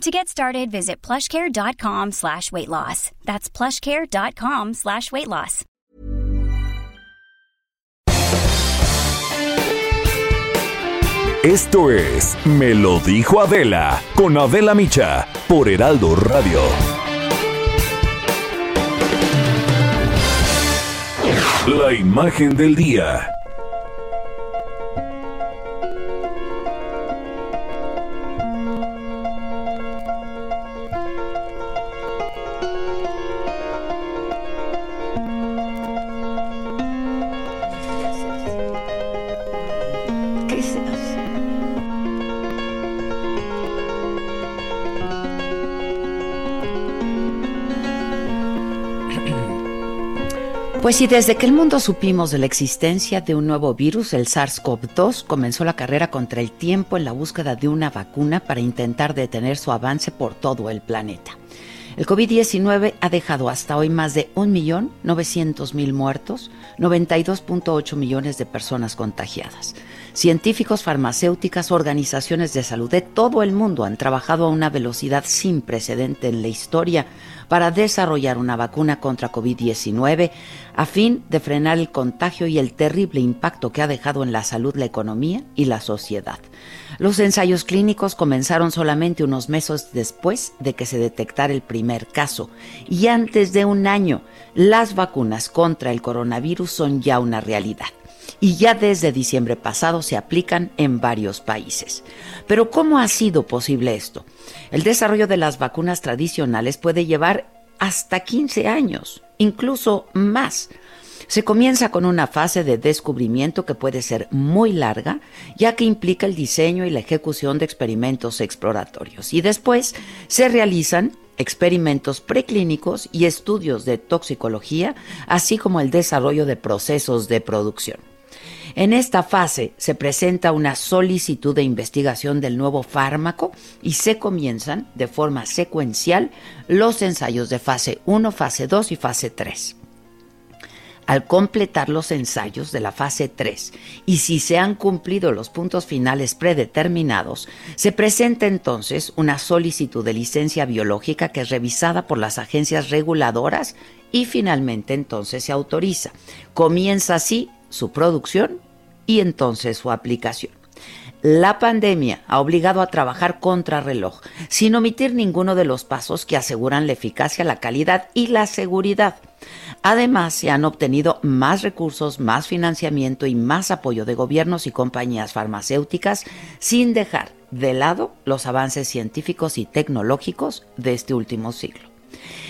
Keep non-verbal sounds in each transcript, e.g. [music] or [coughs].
To get started, visit plushcare.com slash weight loss. That's plushcare.com slash weight loss. Esto es Me lo dijo Adela con Adela Micha por Heraldo Radio. La imagen del día. Pues sí, desde que el mundo supimos de la existencia de un nuevo virus, el SARS-CoV-2, comenzó la carrera contra el tiempo en la búsqueda de una vacuna para intentar detener su avance por todo el planeta. El COVID-19 ha dejado hasta hoy más de 1.900.000 muertos, 92.8 millones de personas contagiadas. Científicos, farmacéuticas, organizaciones de salud de todo el mundo han trabajado a una velocidad sin precedente en la historia para desarrollar una vacuna contra COVID-19 a fin de frenar el contagio y el terrible impacto que ha dejado en la salud, la economía y la sociedad. Los ensayos clínicos comenzaron solamente unos meses después de que se detectara el primer caso y antes de un año las vacunas contra el coronavirus son ya una realidad y ya desde diciembre pasado se aplican en varios países. Pero ¿cómo ha sido posible esto? El desarrollo de las vacunas tradicionales puede llevar hasta 15 años, incluso más. Se comienza con una fase de descubrimiento que puede ser muy larga, ya que implica el diseño y la ejecución de experimentos exploratorios. Y después se realizan experimentos preclínicos y estudios de toxicología, así como el desarrollo de procesos de producción. En esta fase se presenta una solicitud de investigación del nuevo fármaco y se comienzan de forma secuencial los ensayos de fase 1, fase 2 y fase 3. Al completar los ensayos de la fase 3 y si se han cumplido los puntos finales predeterminados, se presenta entonces una solicitud de licencia biológica que es revisada por las agencias reguladoras y finalmente entonces se autoriza. Comienza así su producción y entonces su aplicación. La pandemia ha obligado a trabajar contra reloj, sin omitir ninguno de los pasos que aseguran la eficacia, la calidad y la seguridad. Además, se han obtenido más recursos, más financiamiento y más apoyo de gobiernos y compañías farmacéuticas, sin dejar de lado los avances científicos y tecnológicos de este último siglo.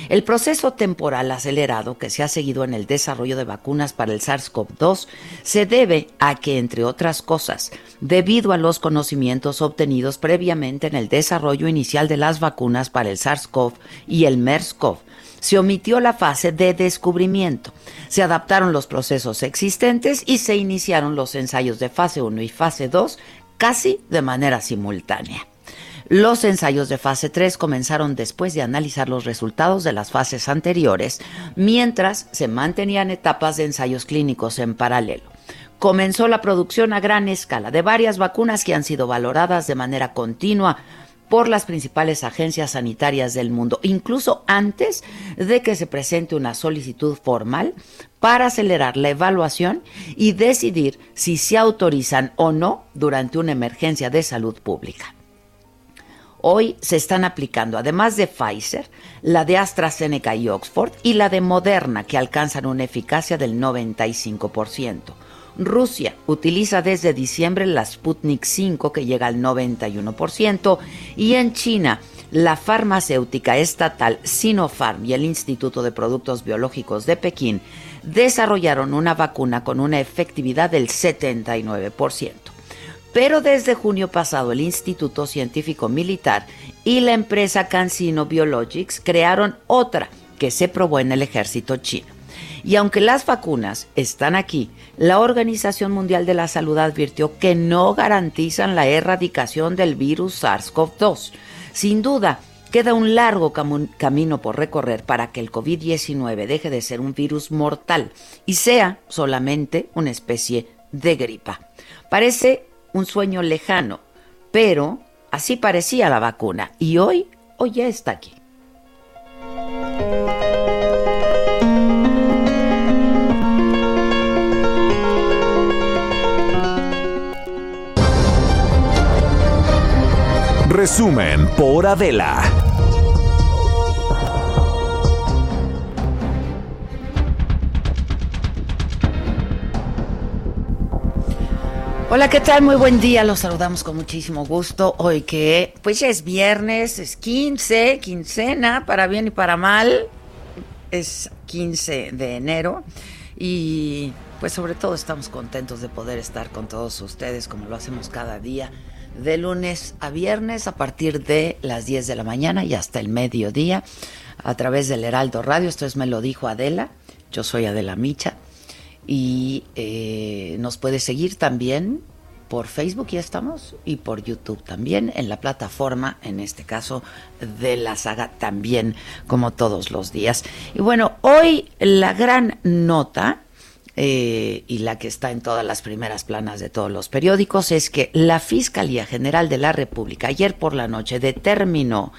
El proceso temporal acelerado que se ha seguido en el desarrollo de vacunas para el SARS-CoV-2 se debe a que, entre otras cosas, debido a los conocimientos obtenidos previamente en el desarrollo inicial de las vacunas para el SARS-CoV y el MERS-CoV, se omitió la fase de descubrimiento. Se adaptaron los procesos existentes y se iniciaron los ensayos de fase 1 y fase 2 casi de manera simultánea. Los ensayos de fase 3 comenzaron después de analizar los resultados de las fases anteriores, mientras se mantenían etapas de ensayos clínicos en paralelo. Comenzó la producción a gran escala de varias vacunas que han sido valoradas de manera continua por las principales agencias sanitarias del mundo, incluso antes de que se presente una solicitud formal para acelerar la evaluación y decidir si se autorizan o no durante una emergencia de salud pública. Hoy se están aplicando, además de Pfizer, la de AstraZeneca y Oxford y la de Moderna, que alcanzan una eficacia del 95%. Rusia utiliza desde diciembre la Sputnik 5, que llega al 91%, y en China, la farmacéutica estatal Sinopharm y el Instituto de Productos Biológicos de Pekín desarrollaron una vacuna con una efectividad del 79%. Pero desde junio pasado el Instituto Científico Militar y la empresa CanSino Biologics crearon otra que se probó en el ejército chino. Y aunque las vacunas están aquí, la Organización Mundial de la Salud advirtió que no garantizan la erradicación del virus SARS-CoV-2. Sin duda, queda un largo camino por recorrer para que el COVID-19 deje de ser un virus mortal y sea solamente una especie de gripa. Parece un sueño lejano, pero así parecía la vacuna y hoy, hoy ya está aquí. Resumen por Adela. Hola, ¿qué tal? Muy buen día. Los saludamos con muchísimo gusto. Hoy que, pues ya es viernes, es 15, quincena, para bien y para mal. Es 15 de enero. Y pues sobre todo estamos contentos de poder estar con todos ustedes como lo hacemos cada día, de lunes a viernes a partir de las 10 de la mañana y hasta el mediodía a través del Heraldo Radio. Esto es Me lo dijo Adela. Yo soy Adela Micha y eh, nos puede seguir también por Facebook, ya estamos, y por YouTube también, en la plataforma, en este caso, de la saga también, como todos los días. Y bueno, hoy la gran nota, eh, y la que está en todas las primeras planas de todos los periódicos, es que la Fiscalía General de la República ayer por la noche determinó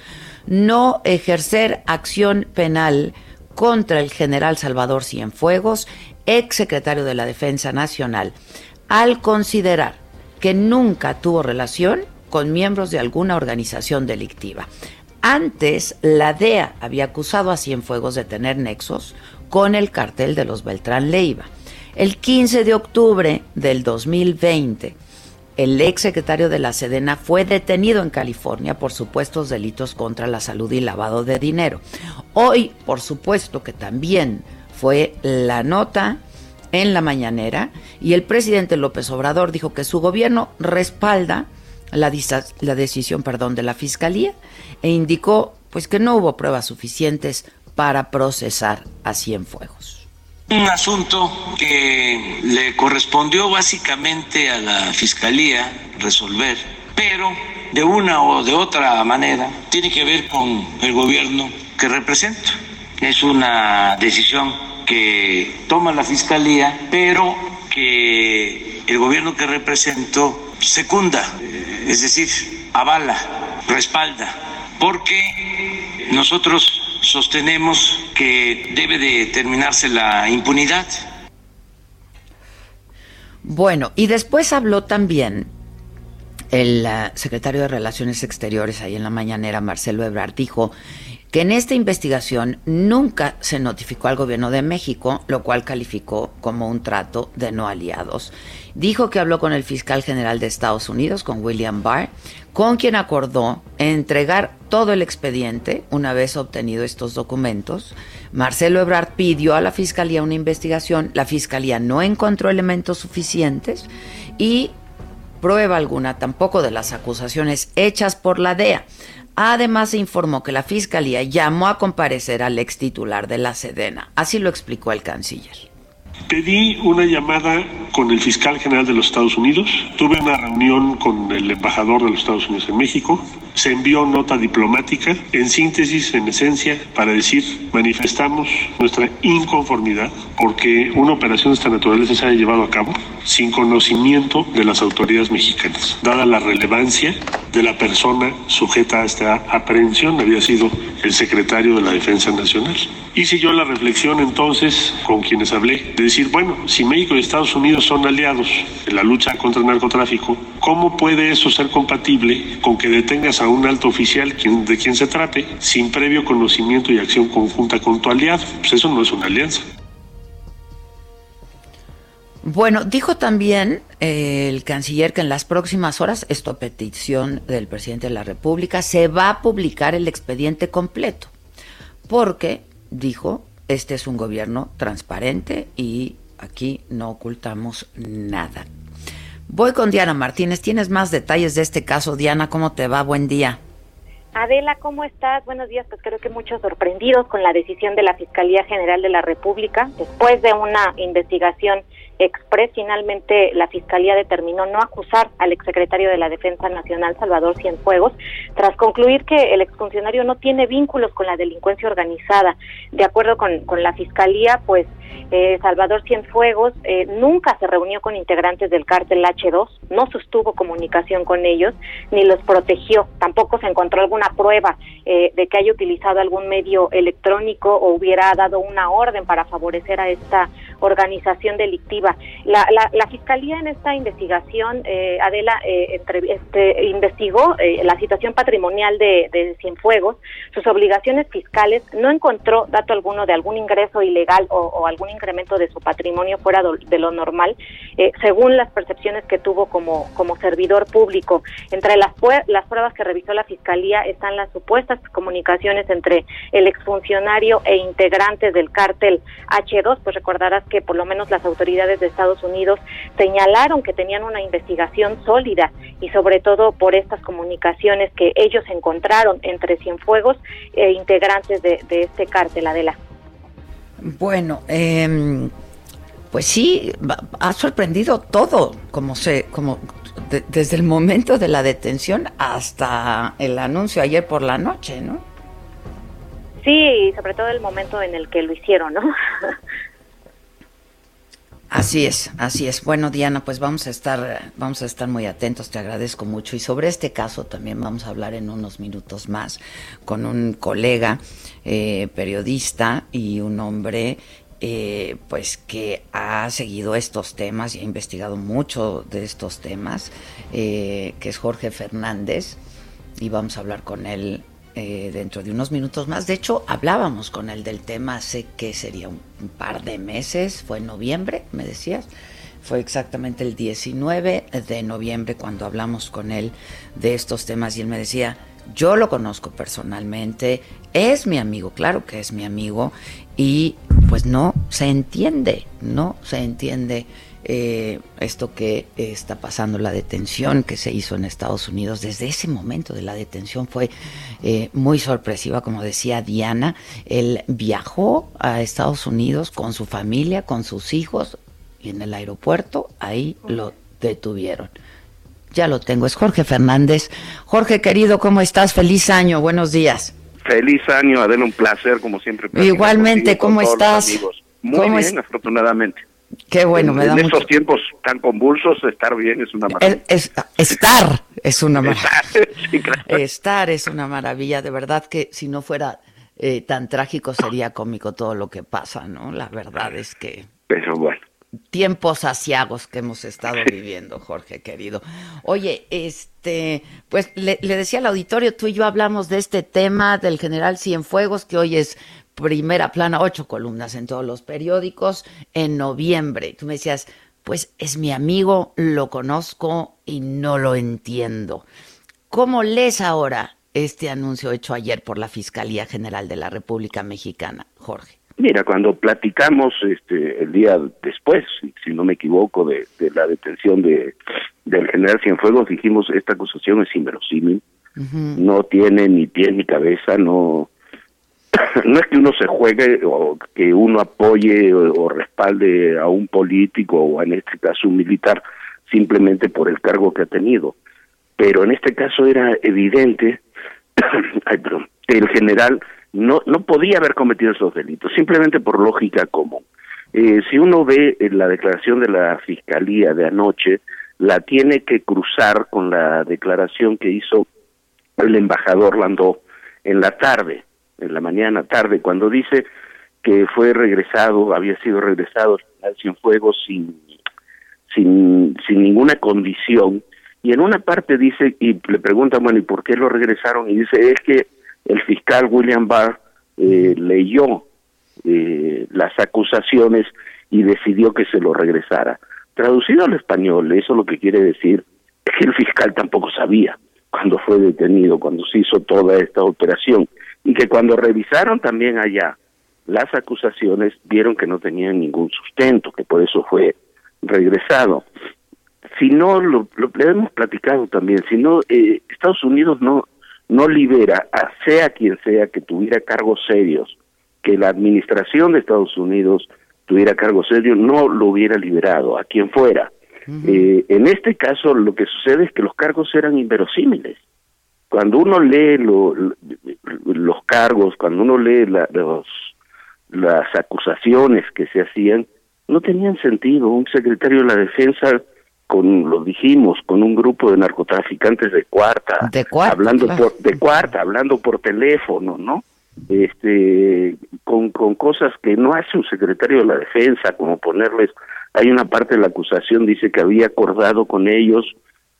no ejercer acción penal contra el general Salvador Cienfuegos ex secretario de la Defensa Nacional, al considerar que nunca tuvo relación con miembros de alguna organización delictiva. Antes, la DEA había acusado a Cienfuegos de tener nexos con el cartel de los Beltrán Leiva. El 15 de octubre del 2020, el ex secretario de la Sedena fue detenido en California por supuestos delitos contra la salud y lavado de dinero. Hoy, por supuesto que también fue la nota en la mañanera y el presidente López Obrador dijo que su gobierno respalda la, la decisión perdón, de la Fiscalía e indicó pues que no hubo pruebas suficientes para procesar a Cienfuegos. Un asunto que le correspondió básicamente a la Fiscalía resolver, pero de una o de otra manera tiene que ver con el gobierno que represento es una decisión que toma la Fiscalía, pero que el gobierno que represento secunda, eh, es decir, avala, respalda, porque nosotros sostenemos que debe de terminarse la impunidad. Bueno, y después habló también el uh, secretario de Relaciones Exteriores ahí en la mañanera, Marcelo Ebrard, dijo que en esta investigación nunca se notificó al gobierno de México, lo cual calificó como un trato de no aliados. Dijo que habló con el fiscal general de Estados Unidos, con William Barr, con quien acordó entregar todo el expediente una vez obtenido estos documentos. Marcelo Ebrard pidió a la fiscalía una investigación, la fiscalía no encontró elementos suficientes y prueba alguna tampoco de las acusaciones hechas por la DEA. Además, se informó que la Fiscalía llamó a comparecer al ex titular de la Sedena. Así lo explicó el canciller. Pedí una llamada con el fiscal general de los Estados Unidos, tuve una reunión con el embajador de los Estados Unidos en México, se envió nota diplomática, en síntesis, en esencia, para decir, manifestamos nuestra inconformidad porque una operación de esta naturaleza se haya llevado a cabo sin conocimiento de las autoridades mexicanas, dada la relevancia de la persona sujeta a esta aprehensión, había sido el secretario de la Defensa Nacional. Hice yo la reflexión entonces con quienes hablé, de decir, bueno, si México y Estados Unidos son aliados en la lucha contra el narcotráfico, ¿cómo puede eso ser compatible con que detengas a un alto oficial de quien se trate sin previo conocimiento y acción conjunta con tu aliado? Pues eso no es una alianza. Bueno, dijo también eh, el canciller que en las próximas horas, esto a petición del presidente de la República, se va a publicar el expediente completo, porque, dijo, este es un gobierno transparente y aquí no ocultamos nada. Voy con Diana Martínez. ¿Tienes más detalles de este caso? Diana, ¿cómo te va? Buen día. Adela, ¿cómo estás? Buenos días. Pues creo que muchos sorprendidos con la decisión de la Fiscalía General de la República. Después de una investigación express, finalmente la Fiscalía determinó no acusar al exsecretario de la Defensa Nacional, Salvador Cienfuegos, tras concluir que el exfuncionario no tiene vínculos con la delincuencia organizada. De acuerdo con, con la Fiscalía, pues eh, Salvador Cienfuegos eh, nunca se reunió con integrantes del cártel H2, no sostuvo comunicación con ellos, ni los protegió. Tampoco se encontró alguna prueba eh, de que haya utilizado algún medio electrónico o hubiera dado una orden para favorecer a esta organización delictiva. La, la, Fiscalía en esta investigación, Adela, este, investigó la situación patrimonial de, Cienfuegos, sus obligaciones fiscales, no encontró dato alguno de algún ingreso ilegal o, o algún incremento de su patrimonio fuera de lo normal, eh, según las percepciones que tuvo como, como servidor público. Entre las, las pruebas que revisó la Fiscalía están las supuestas comunicaciones entre el exfuncionario e integrantes del cártel H2, pues recordarás que por lo menos las autoridades de Estados Unidos señalaron que tenían una investigación sólida y sobre todo por estas comunicaciones que ellos encontraron entre Cienfuegos e integrantes de, de este cártel, Adela. Bueno, eh, pues sí, ha sorprendido todo, como se, como desde el momento de la detención hasta el anuncio ayer por la noche, ¿no? Sí, sobre todo el momento en el que lo hicieron, ¿no? [laughs] Así es, así es. Bueno, Diana, pues vamos a estar, vamos a estar muy atentos. Te agradezco mucho y sobre este caso también vamos a hablar en unos minutos más con un colega eh, periodista y un hombre, eh, pues que ha seguido estos temas y ha investigado mucho de estos temas, eh, que es Jorge Fernández y vamos a hablar con él eh, dentro de unos minutos más. De hecho, hablábamos con él del tema hace que sería un, par de meses, fue en noviembre, me decías. Fue exactamente el 19 de noviembre cuando hablamos con él de estos temas y él me decía, yo lo conozco personalmente, es mi amigo, claro que es mi amigo, y pues no se entiende, no se entiende eh, esto que está pasando, la detención que se hizo en Estados Unidos, desde ese momento de la detención fue eh, muy sorpresiva, como decía Diana. Él viajó a Estados Unidos con su familia, con sus hijos, y en el aeropuerto ahí lo detuvieron. Ya lo tengo, es Jorge Fernández. Jorge querido, ¿cómo estás? Feliz año, buenos días. Feliz año, Adela, un placer como siempre. Igualmente, ¿cómo estás? Muy bien, afortunadamente. Qué bueno, me da En estos tiempos tan convulsos, estar bien es una maravilla. estar es una maravilla. [laughs] Estar es una maravilla. De verdad que si no fuera eh, tan trágico sería cómico todo lo que pasa, ¿no? La verdad es que... Pero bueno. Tiempos asiagos que hemos estado viviendo, Jorge, querido. Oye, este, pues le, le decía al auditorio, tú y yo hablamos de este tema del general Cienfuegos, que hoy es primera plana, ocho columnas en todos los periódicos en noviembre. Tú me decías, pues es mi amigo, lo conozco y no lo entiendo. ¿Cómo lees ahora este anuncio hecho ayer por la Fiscalía General de la República Mexicana, Jorge? Mira, cuando platicamos este, el día después, si no me equivoco, de, la detención de, del general Cienfuegos, dijimos esta acusación es inverosímil, no tiene ni pie ni cabeza, no, [laughs] no es que uno se juegue o que uno apoye o, respalde a un político o en este caso un militar simplemente por el cargo que ha tenido. Pero en este caso era evidente [coughs] que el general no, no podía haber cometido esos delitos, simplemente por lógica común. Eh, si uno ve la declaración de la Fiscalía de anoche, la tiene que cruzar con la declaración que hizo el embajador Landó en la tarde en la mañana, tarde, cuando dice que fue regresado, había sido regresado al Cienfuegos sin, sin, sin ninguna condición, y en una parte dice, y le preguntan, bueno, ¿y por qué lo regresaron? Y dice, es que el fiscal William Barr eh, leyó eh, las acusaciones y decidió que se lo regresara. Traducido al español, eso lo que quiere decir es que el fiscal tampoco sabía cuando fue detenido, cuando se hizo toda esta operación y que cuando revisaron también allá las acusaciones vieron que no tenían ningún sustento, que por eso fue regresado. Si no, lo, lo, hemos platicado también, si no, eh, Estados Unidos no, no libera a sea quien sea que tuviera cargos serios, que la administración de Estados Unidos tuviera cargos serios, no lo hubiera liberado, a quien fuera. Eh, en este caso lo que sucede es que los cargos eran inverosímiles. Cuando uno lee los cargos, cuando uno lee los, las acusaciones que se hacían, no tenían sentido. Un secretario de la defensa con lo dijimos con un grupo de narcotraficantes de cuarta, de cuarta hablando por de cuarta hablando por teléfono no este con con cosas que no hace un secretario de la defensa como ponerles hay una parte de la acusación dice que había acordado con ellos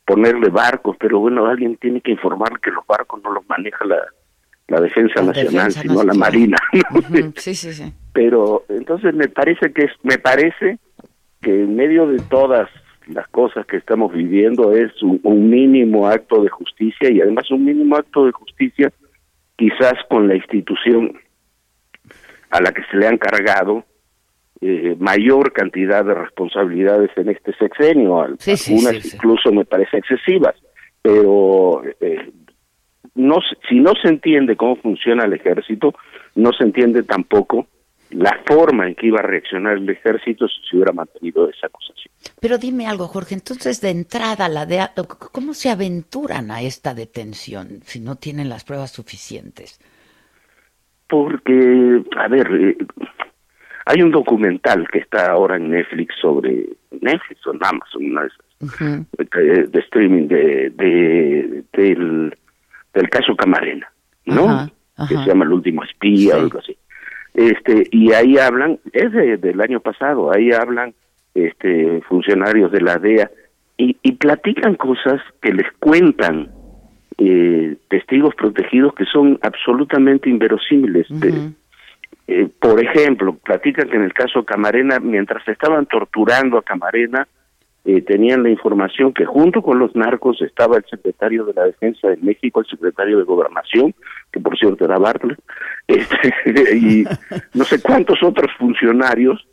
ponerle barcos pero bueno alguien tiene que informar que los barcos no los maneja la la defensa nacional sino la marina [laughs] sí sí sí. Pero entonces me parece que es me parece que en medio de todas las cosas que estamos viviendo es un, mínimo acto de justicia y además un mínimo acto de justicia quizás con la institución a la que se le han cargado eh, mayor cantidad de responsabilidades en este sexenio, algunas incluso me parece excesivas, pero eh, no si no se entiende cómo funciona el ejército, no se entiende tampoco la forma en que iba a reaccionar el ejército si se hubiera mantenido esa acusación. Pero dime algo, Jorge, entonces de entrada, la de, ¿cómo se aventuran a esta detención si no tienen las pruebas suficientes? Porque, a ver, eh, hay un documental que está ahora en Netflix sobre Netflix o en Amazon, una de, de, streaming de, de, del, del caso Camarena, ¿no? Que se llama El último espía o algo así. Este y ahí hablan es del año pasado ahí hablan este funcionarios de la DEA y, y platican cosas que les cuentan eh, testigos protegidos que son absolutamente inverosímiles eh, por ejemplo platican que en el caso Camarena mientras estaban torturando a Camarena eh, tenían la información que junto con los narcos estaba el secretario de la Defensa de México, el secretario de Gobernación, que por cierto era Bartlett, [laughs] este, y no sé cuántos otros funcionarios,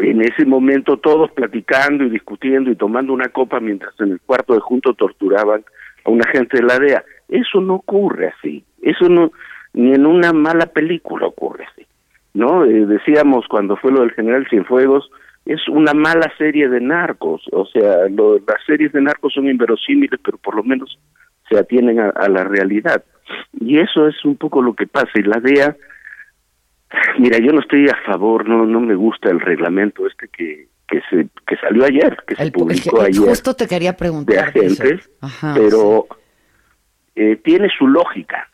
en ese momento todos platicando y discutiendo y tomando una copa mientras en el cuarto de junto torturaban a un agente de la DEA. Eso no ocurre así, eso no, ni en una mala película ocurre así. ¿No? Eh, decíamos cuando fue lo del general Cienfuegos, es una mala serie de narcos, o sea, las series de narcos son inverosímiles, pero por lo menos se atienen a, la realidad. Y eso es un poco lo que pasa. Y la DEA, mira, yo no estoy a favor, no no me gusta el reglamento este que que se que salió ayer, que se publicó ayer. Justo te quería preguntar. De agentes, pero eh, tiene su lógica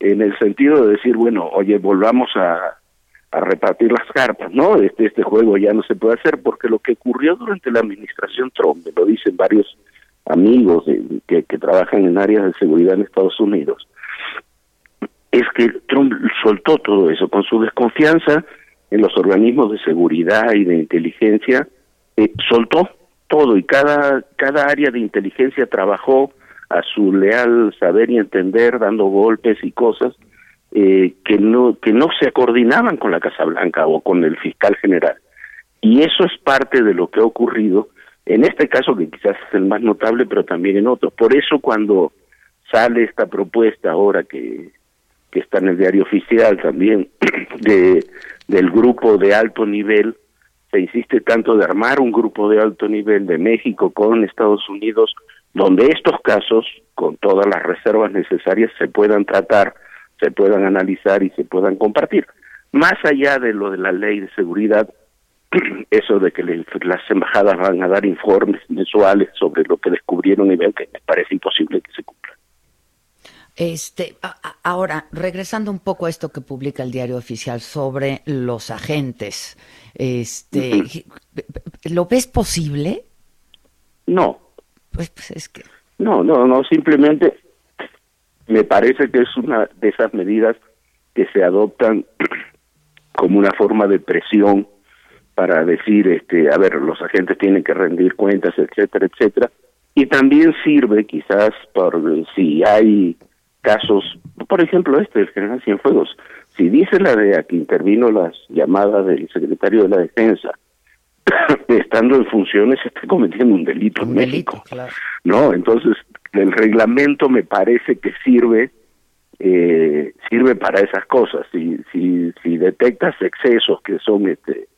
en el sentido de decir, bueno, oye, volvamos a a repartir las cartas, ¿no? Este, este juego ya no se puede hacer porque lo que ocurrió durante la administración Trump, lo dicen varios amigos que, que trabajan en áreas de seguridad en Estados Unidos, es que Trump soltó todo eso con su desconfianza en los organismos de seguridad y de inteligencia, eh, soltó todo y cada, cada área de inteligencia trabajó a su leal saber y entender, dando golpes y cosas, eh, que no que no se coordinaban con la Casa Blanca o con el fiscal general. Y eso es parte de lo que ha ocurrido en este caso que quizás es el más notable pero también en otros. Por eso cuando sale esta propuesta ahora que que está en el diario oficial también [clears throat] de del grupo de alto nivel se insiste tanto de armar un grupo de alto nivel de México con Estados Unidos donde estos casos con todas las reservas necesarias se puedan tratar se puedan analizar y se puedan compartir. Más allá de lo de la ley de seguridad, [clears throat] eso de que las embajadas van a dar informes mensuales sobre lo que descubrieron y ven que me parece imposible que se cumpla. Este, ahora, regresando un poco a esto que publica el diario oficial sobre los agentes, este, ¿lo ves posible? No. Pues, pues es que. No, no, no, simplemente me parece que es una de esas medidas que se adoptan [clears throat] como una forma de presión para decir, este, a ver, los agentes tienen que rendir cuentas, etcétera, etcétera, y también sirve quizás por si hay casos, por ejemplo este del general Cienfuegos, si dice la DEA que intervino las llamadas del secretario de la Defensa [coughs] estando en funciones esté cometiendo un delito en México. No, entonces el reglamento me parece que sirve eh, sirve para esas cosas. Si, si, si detectas excesos que son este,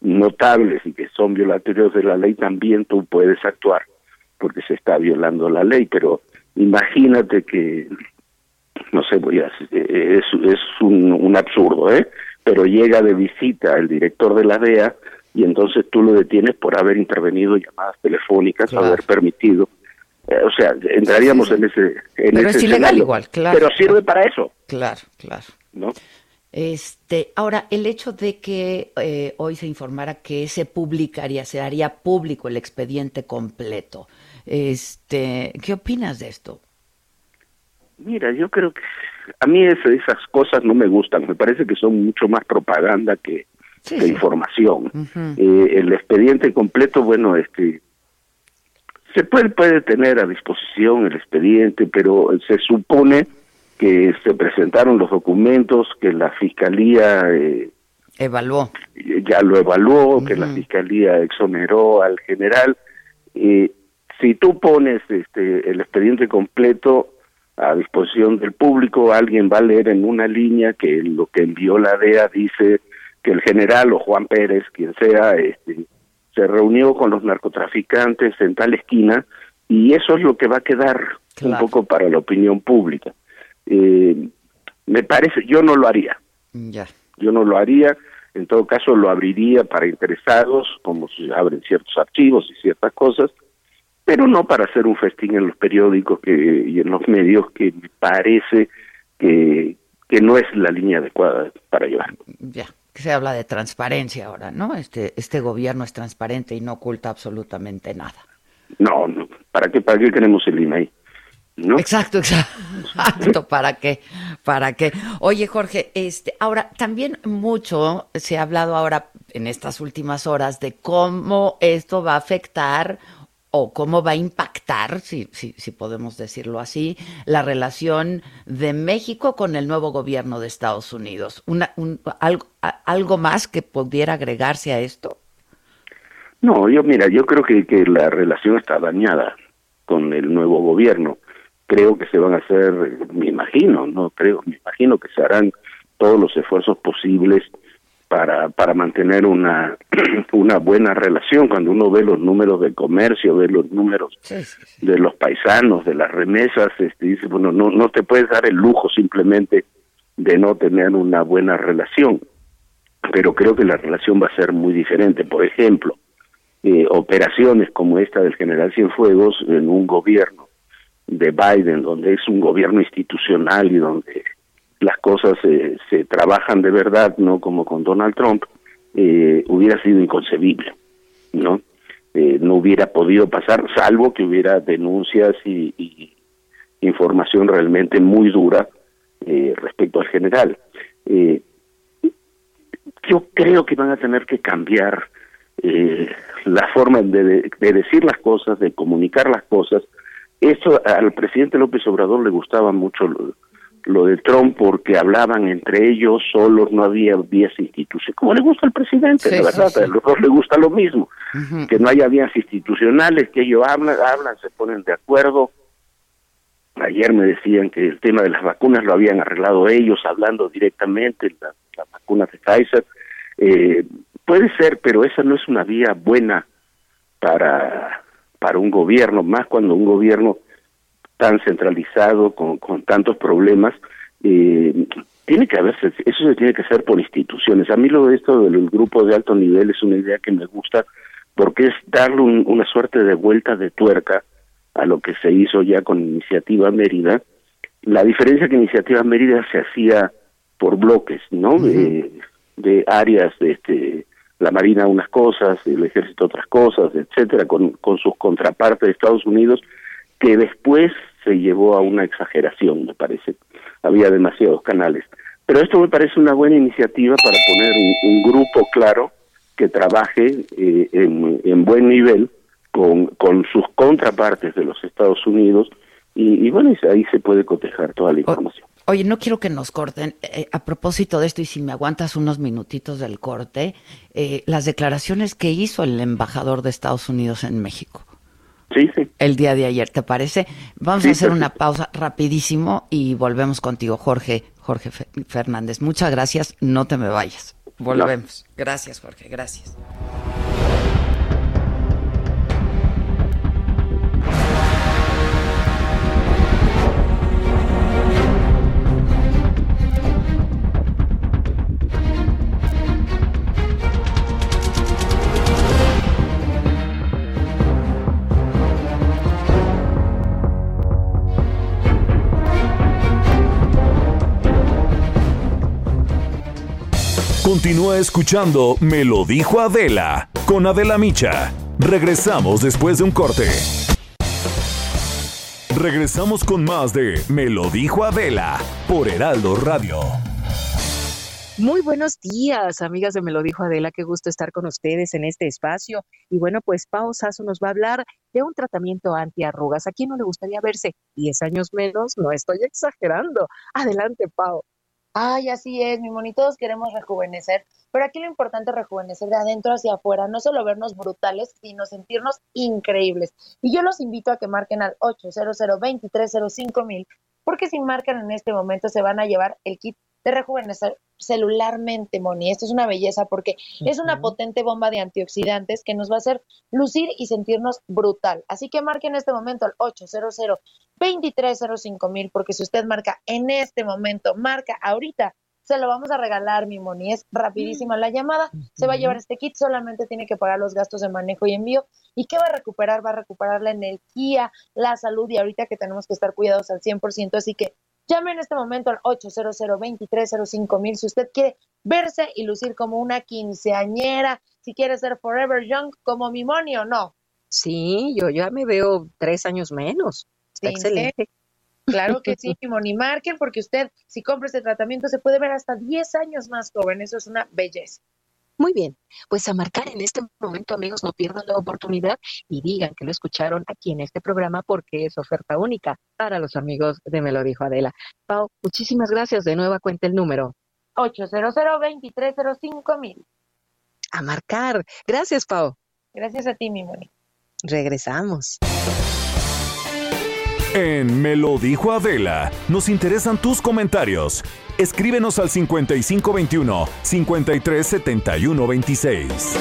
notables y que son violatorios de la ley, también tú puedes actuar porque se está violando la ley. Pero imagínate que, no sé, voy a, es, es un, un absurdo, ¿eh? Pero llega de visita el director de la DEA y entonces tú lo detienes por haber intervenido llamadas telefónicas, haber permitido eh, o sea, entraríamos en ese. En pero es ilegal igual, claro. Pero sirve para eso. Claro, claro. ¿No? Este, ahora, el hecho de que eh, hoy se informara que se publicaría, se haría público el expediente completo, este, ¿qué opinas de esto? Mira, yo creo que a mí esas cosas no me gustan, me parece que son mucho más propaganda que, información. Eh, el expediente completo, bueno, este, se puede, puede tener a disposición el expediente, pero se supone que se presentaron los documentos, que la fiscalía eh, evaluó, ya lo evaluó, que la fiscalía exoneró al general. Eh, si tú pones este el expediente completo a disposición del público, alguien va a leer en una línea que lo que envió la DEA dice que el general o Juan Pérez, quien sea, este, se reunió con los narcotraficantes en tal esquina y eso es lo que va a quedar un poco para la opinión pública. Eh, me parece, yo no lo haría. Ya. Yo no lo haría, en todo caso lo abriría para interesados, como se abren ciertos archivos y ciertas cosas, pero no para hacer un festín en los periódicos que, y en los medios que me parece que, que no es la línea adecuada para llevar. Ya que se habla de transparencia ahora, ¿no? Este, este gobierno es transparente y no oculta absolutamente nada. No, no. ¿Para qué, para qué queremos el INAI? ¿No? Exacto, exacto. [laughs] ¿Para qué? ¿Para qué? Oye, Jorge, este, ahora también mucho se ha hablado ahora en estas últimas horas de cómo esto va a afectar o cómo va a impactar, si, si, si, podemos decirlo así, la relación de México con el nuevo gobierno de Estados Unidos. Una, un, algo, ¿Algo más que pudiera agregarse a esto? No, yo mira, yo creo que, que la relación está dañada con el nuevo gobierno. Creo que se van a hacer, me imagino, no creo, me imagino que se harán todos los esfuerzos posibles para, para mantener una, [clears throat] una buena relación. Cuando uno ve los números de comercio, ve los números de los paisanos, de las remesas, este, dice, bueno, no, no te puedes dar el lujo simplemente de no tener una buena relación. Pero creo que la relación va a ser muy diferente. Por ejemplo, eh, operaciones como esta del general Cienfuegos en un gobierno de Biden, donde es un gobierno institucional y donde las cosas se trabajan de verdad, no como con Donald Trump, eh, hubiera sido inconcebible, ¿no? Eh, no hubiera podido pasar, salvo que hubiera denuncias y, información realmente muy dura eh, respecto al general. yo creo que van a tener que cambiar la forma de, decir las cosas, de comunicar las cosas. Eso al presidente López Obrador le gustaba mucho lo de Trump porque hablaban entre ellos solos, no había vías institucionales, como le gusta al presidente, la verdad, a los dos le gusta lo mismo, que no haya vías institucionales, que ellos hablan, hablan, se ponen de acuerdo. Ayer me decían que el tema de las vacunas lo habían arreglado ellos, hablando directamente, las la vacunas de Pfizer. Eh, puede ser, pero esa no es una vía buena para, para un gobierno, más cuando un gobierno tan centralizado, con, con tantos problemas, eh, tiene que haberse, eso se tiene que hacer por instituciones. A mí lo de esto del grupo de alto nivel es una idea que me gusta porque es darle una suerte de vuelta de tuerca a lo que se hizo ya con Iniciativa Mérida. La diferencia que Iniciativa Mérida se hacía por bloques, ¿no? de, de áreas, de este, la Marina unas cosas, el Ejército otras cosas, etcétera, con, con sus contrapartes de Estados Unidos, que después se llevó a una exageración, me parece. Había demasiados canales. Pero esto me parece una buena iniciativa para poner un, grupo claro que trabaje eh, en, buen nivel con, con sus contrapartes de los Estados Unidos y, bueno, ahí se puede cotejar toda la información. Oye, no quiero que nos corten. Eh, a propósito de esto, y si me aguantas unos minutitos del corte, eh, las declaraciones que hizo el embajador de Estados Unidos en México. Sí, sí. El día de ayer, ¿te parece? Vamos a hacer una pausa rapidísimo y volvemos contigo, Jorge, Jorge Fernández. Muchas gracias, no te me vayas. Volvemos. Gracias, Jorge, gracias. Continúa escuchando Me lo dijo Adela con Adela Micha. Regresamos después de un corte. Regresamos con más de Me lo dijo Adela por Heraldo Radio. Muy buenos días, amigas de Me lo dijo Adela, qué gusto estar con ustedes en este espacio. Y bueno, pues Pau Sasso nos va a hablar de un tratamiento antiarrugas. ¿A quién no le gustaría verse 10 años menos? No estoy exagerando. Adelante, Pau. Ay, así es, mi moni, todos queremos rejuvenecer, pero aquí lo importante es rejuvenecer de adentro hacia afuera, no solo vernos brutales, sino sentirnos increíbles. Y yo los invito a que marquen al 800 mil, porque si marcan en este momento se van a llevar el kit de rejuvenecer celularmente, Moni. Esto es una belleza porque es una potente bomba de antioxidantes que nos va a hacer lucir y sentirnos brutal. Así que marque en este momento al 800 2305 mil, porque si usted marca en este momento, marca ahorita, se lo vamos a regalar, mi Moni. Es rapidísima la llamada. Se va a llevar este kit, solamente tiene que pagar los gastos de manejo y envío. ¿Y qué va a recuperar? Va a recuperar la energía, la salud y ahorita que tenemos que estar cuidados al 100%. Así que Llame en este momento al 800 mil si usted quiere verse y lucir como una quinceañera, si quiere ser forever young como mi money o no. Sí, yo ya me veo tres años menos. excelente. [laughs] Claro que sí, Moni. Marquen porque usted, si compra este tratamiento, se puede ver hasta 10 años más joven. Eso es una belleza. Muy bien, pues a marcar en este momento, amigos, no pierdan la oportunidad y digan que lo escucharon aquí en este programa porque es oferta única para los amigos de Me lo dijo Adela. Pau, muchísimas gracias. De nueva cuenta el número. 800 mil. A marcar. Gracias, Pau. Gracias a ti, mi Moni. Regresamos. En Me lo dijo Adela, nos interesan tus comentarios. Escríbenos al 5521 537126.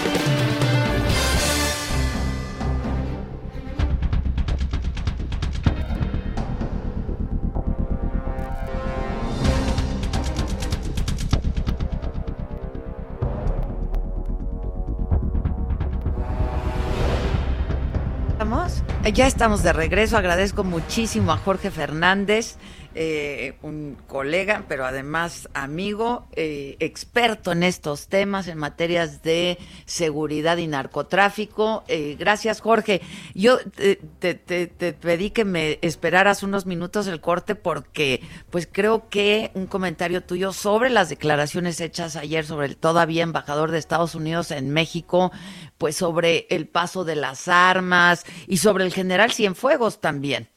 Ya estamos de regreso. Agradezco muchísimo a Jorge Fernández eh, un colega, pero además amigo, eh, experto en estos temas, en materias de seguridad y narcotráfico. Eh, gracias, Jorge. Yo te, te, pedí que me esperaras unos minutos el corte porque, pues creo que un comentario tuyo sobre las declaraciones hechas ayer sobre el todavía embajador de Estados Unidos en México, pues sobre el paso de las armas y sobre el general Cienfuegos también.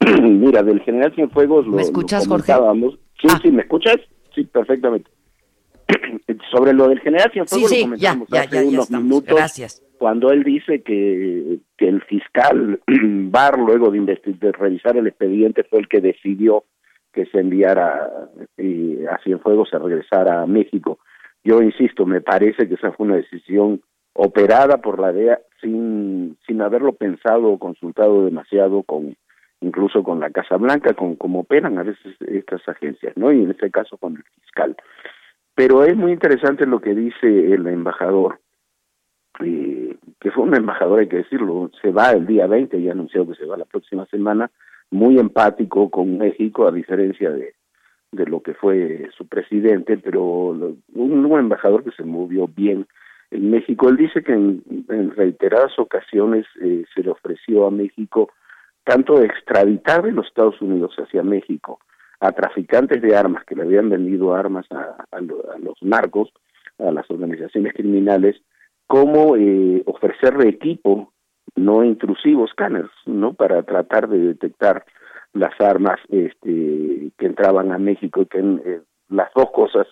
[clears throat] Mira, del general Cienfuegos lo, ¿Me escuchas, Jorge? Sí, ah. sí, ¿me escuchas? Sí, perfectamente. [clears throat] Sobre lo del general Cienfuegos lo comentamos hace unos minutos. Gracias. Cuando él dice que, que el fiscal [clears throat] Barr, luego de, de revisar el expediente, fue el que decidió que se enviara eh, a Cienfuegos a regresar a México. Yo insisto, me parece que esa fue una decisión operada por la DEA sin, sin haberlo pensado o consultado demasiado con, incluso con la Casa Blanca, con cómo operan a veces estas agencias, ¿no? Y en este caso con el fiscal. Pero es muy interesante lo que dice el embajador, eh, que fue un embajador, hay que decirlo, se va el día 20 y ha anunciado que se va la próxima semana, muy empático con México, a diferencia de, de lo que fue su presidente, pero un, nuevo embajador que se movió bien en México. Él dice que en, reiteradas ocasiones eh, se le ofreció a México tanto extraditar de los Estados Unidos hacia México a traficantes de armas que le habían vendido armas a, los narcos, a las organizaciones criminales, como eh, ofrecerle equipo no intrusivos, scanners, ¿no? Para tratar de detectar las armas este, que entraban a México y que eh, las dos cosas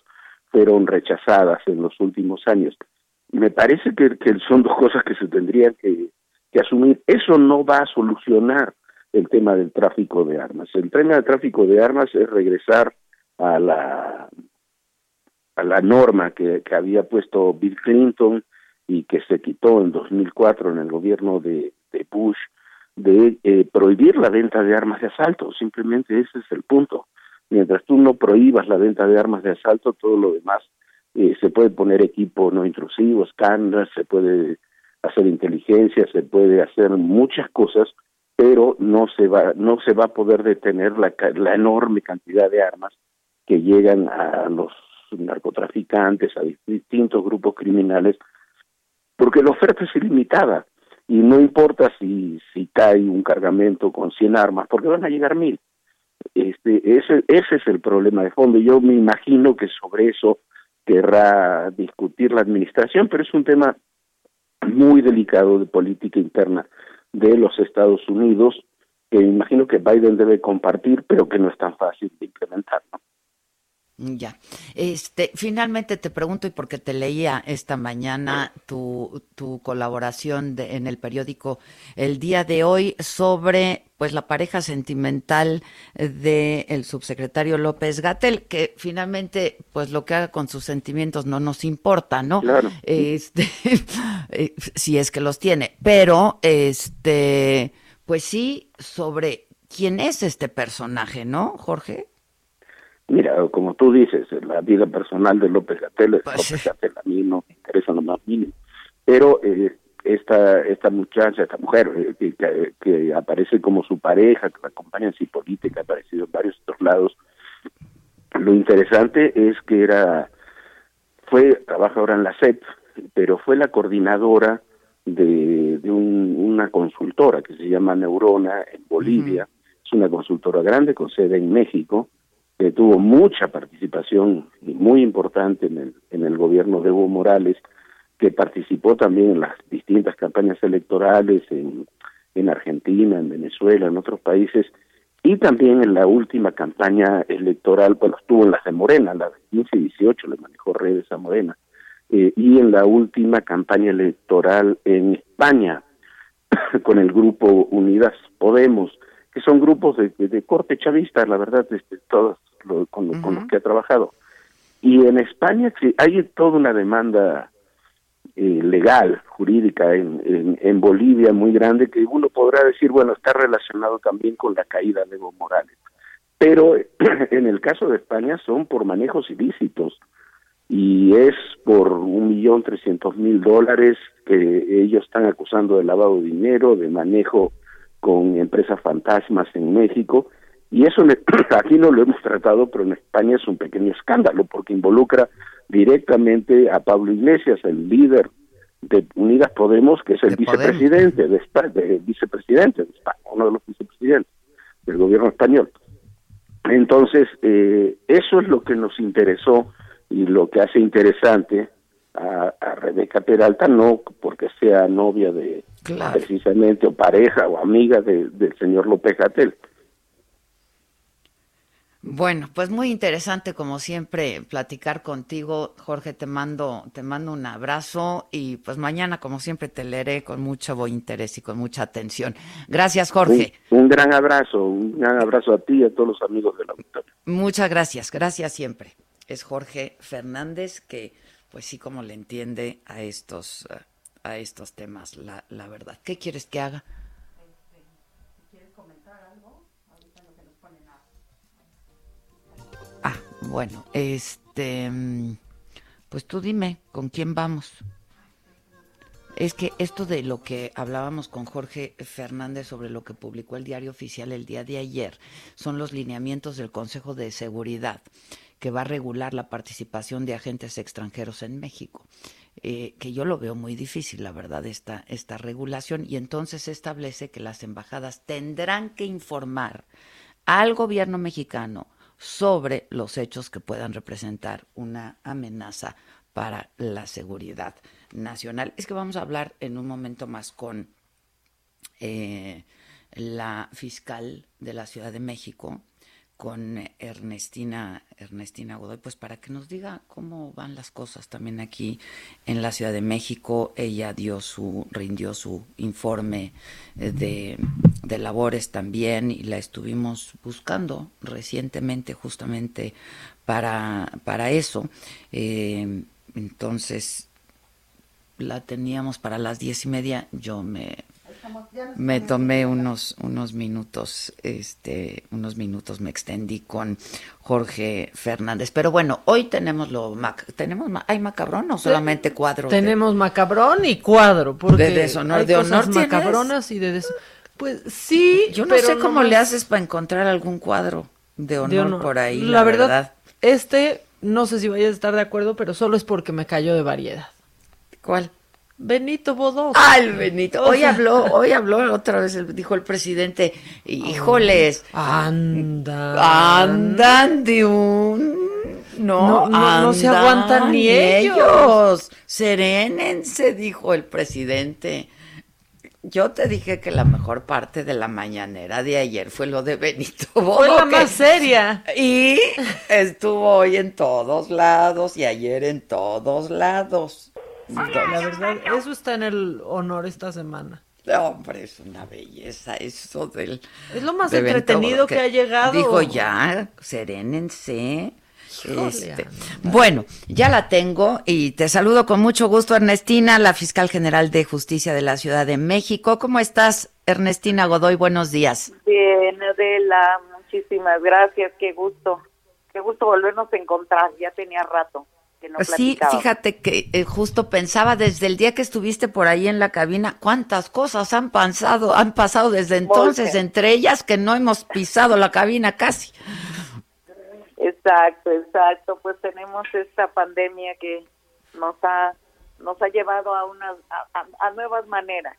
fueron rechazadas en los últimos años. Me parece que, son dos cosas que se tendrían que, asumir. Eso no va a solucionar el tema del tráfico de armas. El tema del tráfico de armas es regresar a la a la norma que, había puesto Bill Clinton y que se quitó en 2004 en el gobierno de, de Bush de eh, prohibir la venta de armas de asalto. Simplemente ese es el punto. Mientras tú no prohíbas la venta de armas de asalto, todo lo demás eh, se puede poner equipo no intrusivo, escáneres, se puede hacer inteligencia, se puede hacer muchas cosas, pero no se va no se va a poder detener la, la enorme cantidad de armas que llegan a los narcotraficantes, a distintos grupos criminales, porque la oferta es ilimitada y no importa si si cae un cargamento con 100 armas, porque van a llegar mil. Este, ese, ese es el problema de fondo. Yo me imagino que sobre eso querrá discutir la administración, pero es un tema muy delicado de política interna de los Estados Unidos que imagino que Biden debe compartir, pero que no es tan fácil de implementar. ¿no? Ya. Este, finalmente te pregunto, y porque te leía esta mañana tu, tu colaboración de, en el periódico el día de hoy sobre pues la pareja sentimental del subsecretario López Gatel, que finalmente, pues lo que haga con sus sentimientos no nos importa, ¿no? Claro. Este, [laughs] eh, si es que los tiene. Pero, este, pues sí, sobre quién es este personaje, ¿no, Jorge? Mira, como tú dices, la vida personal de López Gatel, pues López Gatel a mí no me interesa lo más mínimo, pero eh, esta esta muchacha, esta mujer eh, que, que, aparece como su pareja, que la acompaña en Cipolite, que ha aparecido en varios otros lados, lo interesante es que era, fue, trabaja ahora en la SEP, pero fue la coordinadora de, de una consultora que se llama Neurona en Bolivia, es una consultora grande con sede en México, que tuvo mucha participación muy importante en el, en el gobierno de Evo Morales, que participó también en las distintas campañas electorales en, en Argentina, en Venezuela, en otros países, y también en la última campaña electoral, bueno, estuvo en las de Morena, la de 15 y 18, le manejó redes a Morena, eh, y en la última campaña electoral en España, [coughs] con el grupo Unidas Podemos, que son grupos de, de, corte chavista, la verdad, este, con, los que ha trabajado. Y en España hay toda una demanda eh, legal, jurídica en, en, Bolivia muy grande que uno podrá decir, bueno, está relacionado también con la caída de Evo Morales. Pero [clears throat] en el caso de España son por manejos ilícitos y es por un millón trescientos mil dólares que ellos están acusando de lavado de dinero, de manejo con empresas fantasmas en México y eso [clears throat] aquí no lo hemos tratado, pero en España es un pequeño escándalo porque involucra directamente a Pablo Iglesias, el líder de Unidas Podemos, que es el vicepresidente de España, de, vicepresidente de España, uno de los vicepresidentes del gobierno español. Entonces, eh, eso es lo que nos interesó y lo que hace interesante a, Rebeca Peralta, no porque sea novia de precisamente o pareja o amiga del señor López Gatel, bueno, pues muy interesante como siempre platicar contigo, Jorge. Te mando, te mando un abrazo y pues mañana como siempre te leeré con mucho interés y con mucha atención. Gracias, Jorge. Un, gran abrazo, un gran abrazo a ti y a todos los amigos de la auditorio. Muchas gracias, gracias siempre. Es Jorge Fernández que, pues sí, como le entiende a estos, a estos temas, la, la verdad. ¿Qué quieres que haga? Bueno, este, pues tú dime, ¿con quién vamos? Es que esto de lo que hablábamos con Jorge Fernández sobre lo que publicó el diario oficial el día de ayer son los lineamientos del Consejo de Seguridad que va a regular la participación de agentes extranjeros en México. Eh, que yo lo veo muy difícil, la verdad, esta, esta regulación, y entonces establece que las embajadas tendrán que informar al gobierno mexicano sobre los hechos que puedan representar una amenaza para la seguridad nacional. Es que vamos a hablar en un momento más con, eh, la fiscal de la Ciudad de México con Ernestina, Ernestina Godoy, pues para que nos diga cómo van las cosas también aquí en la Ciudad de México. Ella dio su, rindió su informe eh, de, de labores también y la estuvimos buscando recientemente justamente para, para eso. Eh, entonces la teníamos para las diez y media. Yo me me tomé unos unos minutos, este, unos minutos me extendí con Jorge Fernández. Pero bueno, hoy tenemos lo tenemos hay macabrón o solamente cuadro. Tenemos macabrón y cuadro, porque de deshonor, de honor macabronas y de pues sí, yo no sé cómo le haces para encontrar algún cuadro de honor, por ahí. La, verdad, este no sé si vayas a estar de acuerdo, pero solo es porque me cayó de variedad. ¿Cuál? Benito Bodo. Ah, el Benito. Hoy habló, hoy habló otra vez, dijo el presidente, híjoles. Anda. Andan de un... No, no, se aguantan ni ellos. Serénense, dijo el presidente. Yo te dije que la mejor parte de la mañanera de ayer fue lo de Benito Bodo. Fue la más seria. Y estuvo hoy en todos lados y ayer en todos lados. La verdad, eso está en el honor esta semana. Hombre, es una belleza eso del... Es lo más entretenido que, ha llegado. Dijo ya, serénense. Este, bueno, ya la tengo y te saludo con mucho gusto, Ernestina, la fiscal general de justicia de la Ciudad de México. ¿Cómo estás, Ernestina Godoy? Buenos días. Bien, Adela, muchísimas gracias. Qué gusto, qué gusto volvernos a encontrar. Ya tenía rato. Sí, fíjate que eh, justo pensaba desde el día que estuviste por ahí en la cabina, cuántas cosas han pasado, han pasado desde entonces, entre ellas que no hemos pisado la cabina casi. Exacto, exacto. Pues tenemos esta pandemia que nos ha nos ha llevado a unas a, nuevas maneras,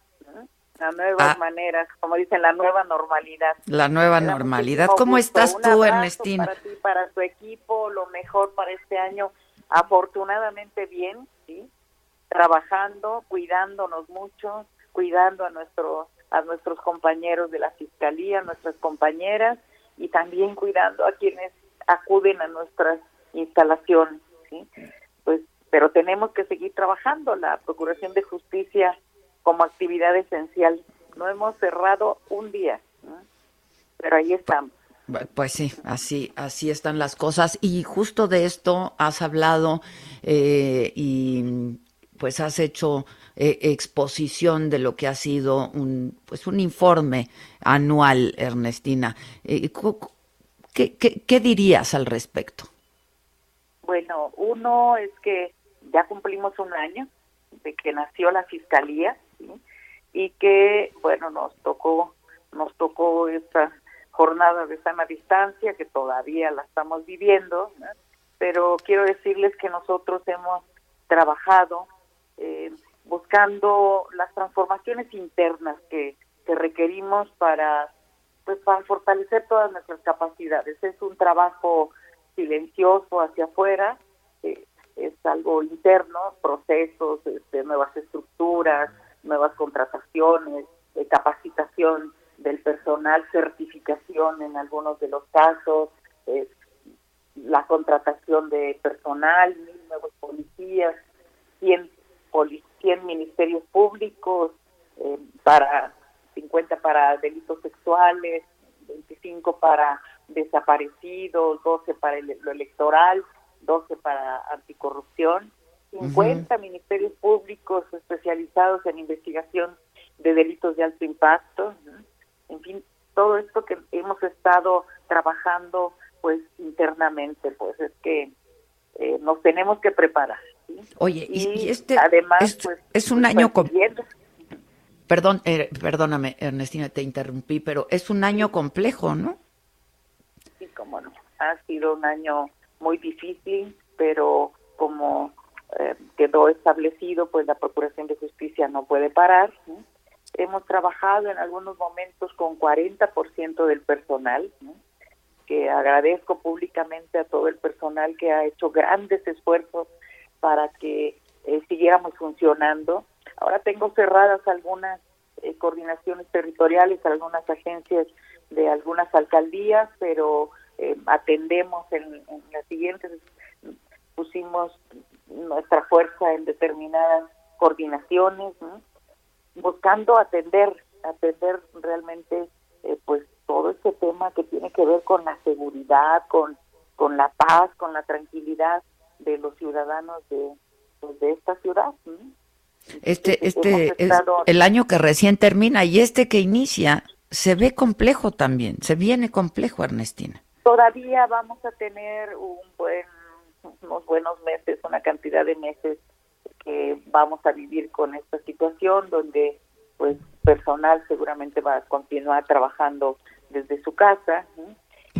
a nuevas ah. maneras, como dicen, la nueva normalidad. La nueva normalidad. ¿Cómo estás tú, Ernestina? Para ti, para tu equipo, lo mejor para este año afortunadamente bien, ¿sí? Trabajando, cuidándonos mucho, cuidando a nuestros a nuestros compañeros de la fiscalía, nuestras compañeras y también cuidando a quienes acuden a nuestras instalaciones, ¿sí? Pues pero tenemos que seguir trabajando la Procuración de Justicia como actividad esencial. No hemos cerrado un día, pero ahí estamos. Pues sí, así, así están las cosas. Y justo de esto has hablado eh, y pues has hecho eh, exposición de lo que ha sido un, pues un informe anual, Ernestina. Eh, ¿qué, qué, dirías al respecto? Bueno, uno es que ya cumplimos un año de que nació la fiscalía y que, bueno, nos tocó, nos tocó esta jornada de sana distancia que todavía la estamos viviendo, pero quiero decirles que nosotros hemos trabajado eh, buscando las transformaciones internas que, requerimos para pues para fortalecer todas nuestras capacidades. Es un trabajo silencioso hacia afuera, eh, es algo interno, procesos, este, nuevas estructuras, nuevas contrataciones, capacitación del personal, certificación en algunos de los casos, eh, la contratación de personal, mil nuevos policías, 100, 100 ministerios públicos, eh, para 50 para delitos sexuales, 25 para desaparecidos, 12 para lo electoral, 12 para anticorrupción, 50 ministerios públicos especializados en investigación de delitos de alto impacto, en fin, todo esto que hemos estado trabajando pues internamente, pues es que eh, nos tenemos que preparar. Oye, y, este además es, pues, es un año complejo. Perdón, eh, perdóname, Ernestina, te interrumpí, pero es un año complejo, ¿no? Sí, como no. Ha sido un año muy difícil, pero como eh, quedó establecido, pues la Procuración de Justicia no puede parar. ¿no? Hemos trabajado en algunos momentos con 40% del personal, que agradezco públicamente a todo el personal que ha hecho grandes esfuerzos para que eh, siguiéramos funcionando. Ahora tengo cerradas algunas eh, coordinaciones territoriales, algunas agencias de algunas alcaldías, pero eh, atendemos en, las siguientes, pusimos nuestra fuerza en determinadas coordinaciones, buscando atender, atender realmente eh, pues todo este tema que tiene que ver con la seguridad, con, con la paz, con la tranquilidad de los ciudadanos de, pues, de esta ciudad. Este, este es el año que recién termina y este que inicia se ve complejo también, se viene complejo, Ernestina. Todavía vamos a tener un buen, unos buenos meses, una cantidad de meses que vamos a vivir con esta situación donde pues personal seguramente va a continuar trabajando desde su casa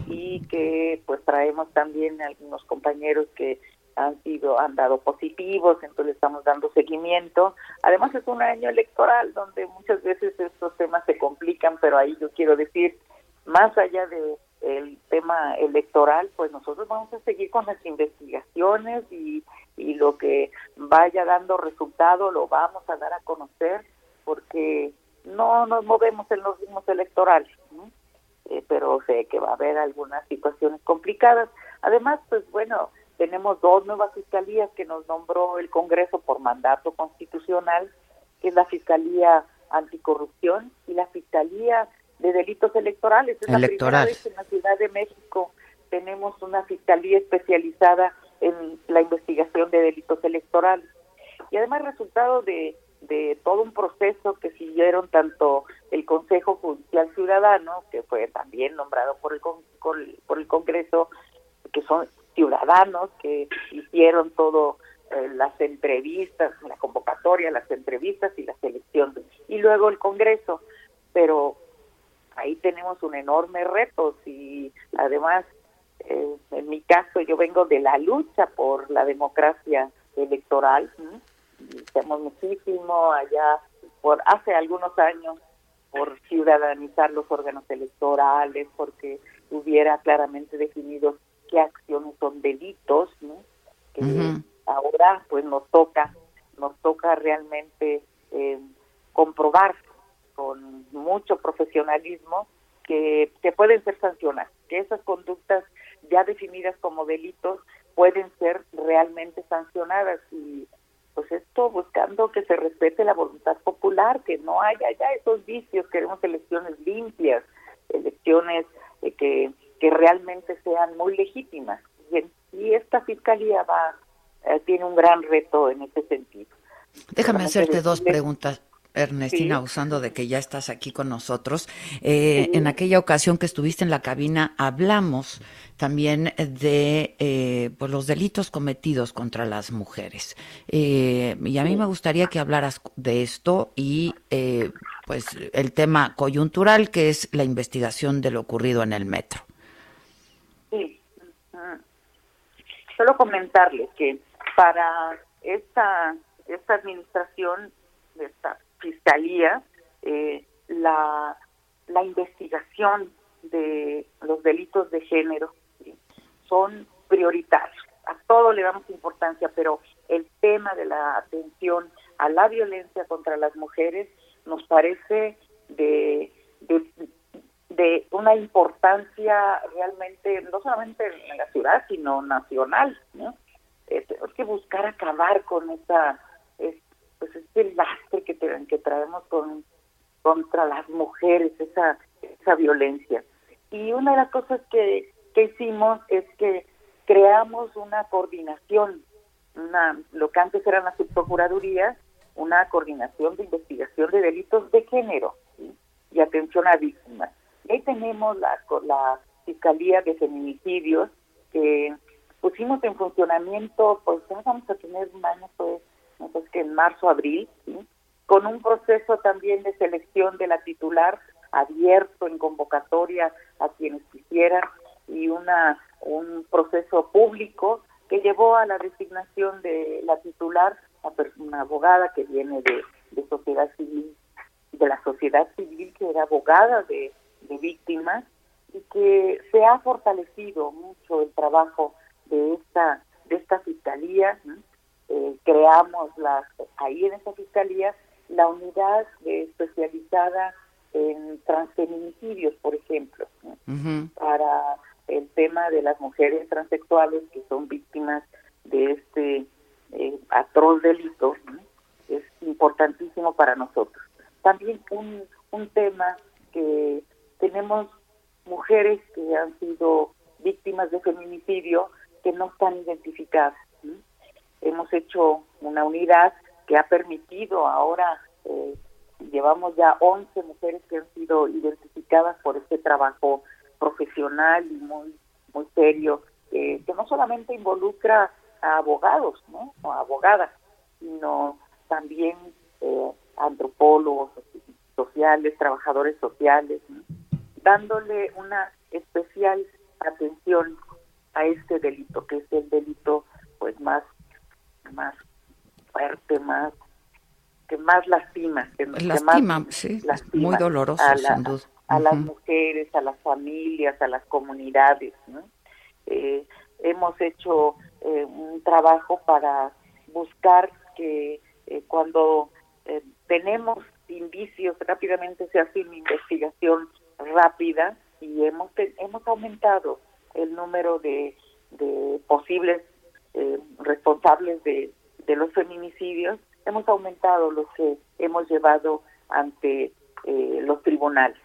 y que pues traemos también algunos compañeros que han sido han dado positivos, entonces estamos dando seguimiento. Además es un año electoral donde muchas veces estos temas se complican, pero ahí yo quiero decir más allá de el tema electoral, pues nosotros vamos a seguir con las investigaciones y, y lo que vaya dando resultado lo vamos a dar a conocer porque no nos movemos en los ritmos electorales, eh, pero sé que va a haber algunas situaciones complicadas. Además, pues bueno, tenemos dos nuevas fiscalías que nos nombró el Congreso por mandato constitucional, que es la Fiscalía Anticorrupción y la Fiscalía de Delitos Electorales. Es la primera vez en la Ciudad de México tenemos una fiscalía especializada en la investigación de delitos electorales. Y además resultado de, de todo un proceso que siguieron tanto el Consejo Judicial Ciudadano, que fue también nombrado por el, por el Congreso, que son ciudadanos que hicieron todo eh, las entrevistas, la convocatoria, las entrevistas y la selección, y luego el Congreso, pero ahí tenemos un enorme reto y además eh, en mi caso yo vengo de la lucha por la democracia electoral, hicimos muchísimo allá por hace algunos años por ciudadanizar los órganos electorales, porque hubiera claramente definido qué acciones son delitos, ¿no? Que ahora pues nos toca, nos toca realmente eh, comprobar con mucho profesionalismo que, que pueden ser sancionadas, que esas conductas ya definidas como delitos pueden ser realmente sancionadas y pues esto buscando que se respete la voluntad popular, que no haya ya esos vicios, queremos elecciones limpias, elecciones eh, que que realmente sean muy legítimas. Y, esta fiscalía va eh, tiene un gran reto en ese sentido. Déjame hacerte dos preguntas. Ernestina, usando de que ya estás aquí con nosotros, eh, en aquella ocasión que estuviste en la cabina hablamos también de eh, pues los delitos cometidos contra las mujeres. y a mí me gustaría que hablaras de esto y pues el tema coyuntural que es la investigación de lo ocurrido en el metro. Sí. Solo comentarles que para esta, esta administración, de esta fiscalía, eh, la, investigación de los delitos de género son prioritarios. A todo le damos importancia, pero el tema de la atención a la violencia contra las mujeres nos parece de, de, de una importancia realmente, no solamente en la ciudad, sino nacional, ¿no? Tenemos que buscar acabar con esa, pues este lastre que, que traemos con, contra las mujeres, esa, esa violencia. Y una de las cosas que, que hicimos es que creamos una coordinación, una, lo que antes eran las subprocuradurías, una coordinación de investigación de delitos de género y atención a víctimas ahí tenemos la, la Fiscalía de Feminicidios que pusimos en funcionamiento, pues ya vamos a tener un año, pues, no sé, que en marzo, abril, con un proceso también de selección de la titular abierto en convocatoria a quienes quisieran y una un proceso público que llevó a la designación de la titular, una abogada que viene de, de sociedad civil, de la sociedad civil que era abogada de de víctimas y que se ha fortalecido mucho el trabajo de esta de esta fiscalía eh, creamos las ahí en esa fiscalía la unidad especializada en transfeminicidios, por ejemplo, para el tema de las mujeres transexuales que son víctimas de este eh, atroz delito, es importantísimo para nosotros. También un, un tema que tenemos mujeres que han sido víctimas de feminicidio que no están identificadas. Hemos hecho una unidad que ha permitido ahora, eh, llevamos ya 11 mujeres que han sido identificadas por este trabajo profesional y muy, muy serio, eh, que no solamente involucra a abogados, ¿no? O abogadas, sino también eh, antropólogos sociales, trabajadores sociales, dándole una especial atención a este delito, que es el delito pues más más fuerte, más que más lastima, que, lastima, sí, muy doloroso, a, sin duda. a las mujeres, a las familias, a las comunidades. Eh, hemos hecho eh, un trabajo para buscar que eh, cuando tenemos indicios rápidamente se hace una investigación rápida y hemos hemos aumentado el número de, de posibles responsables de, los feminicidios, hemos aumentado los que hemos llevado ante eh, los tribunales.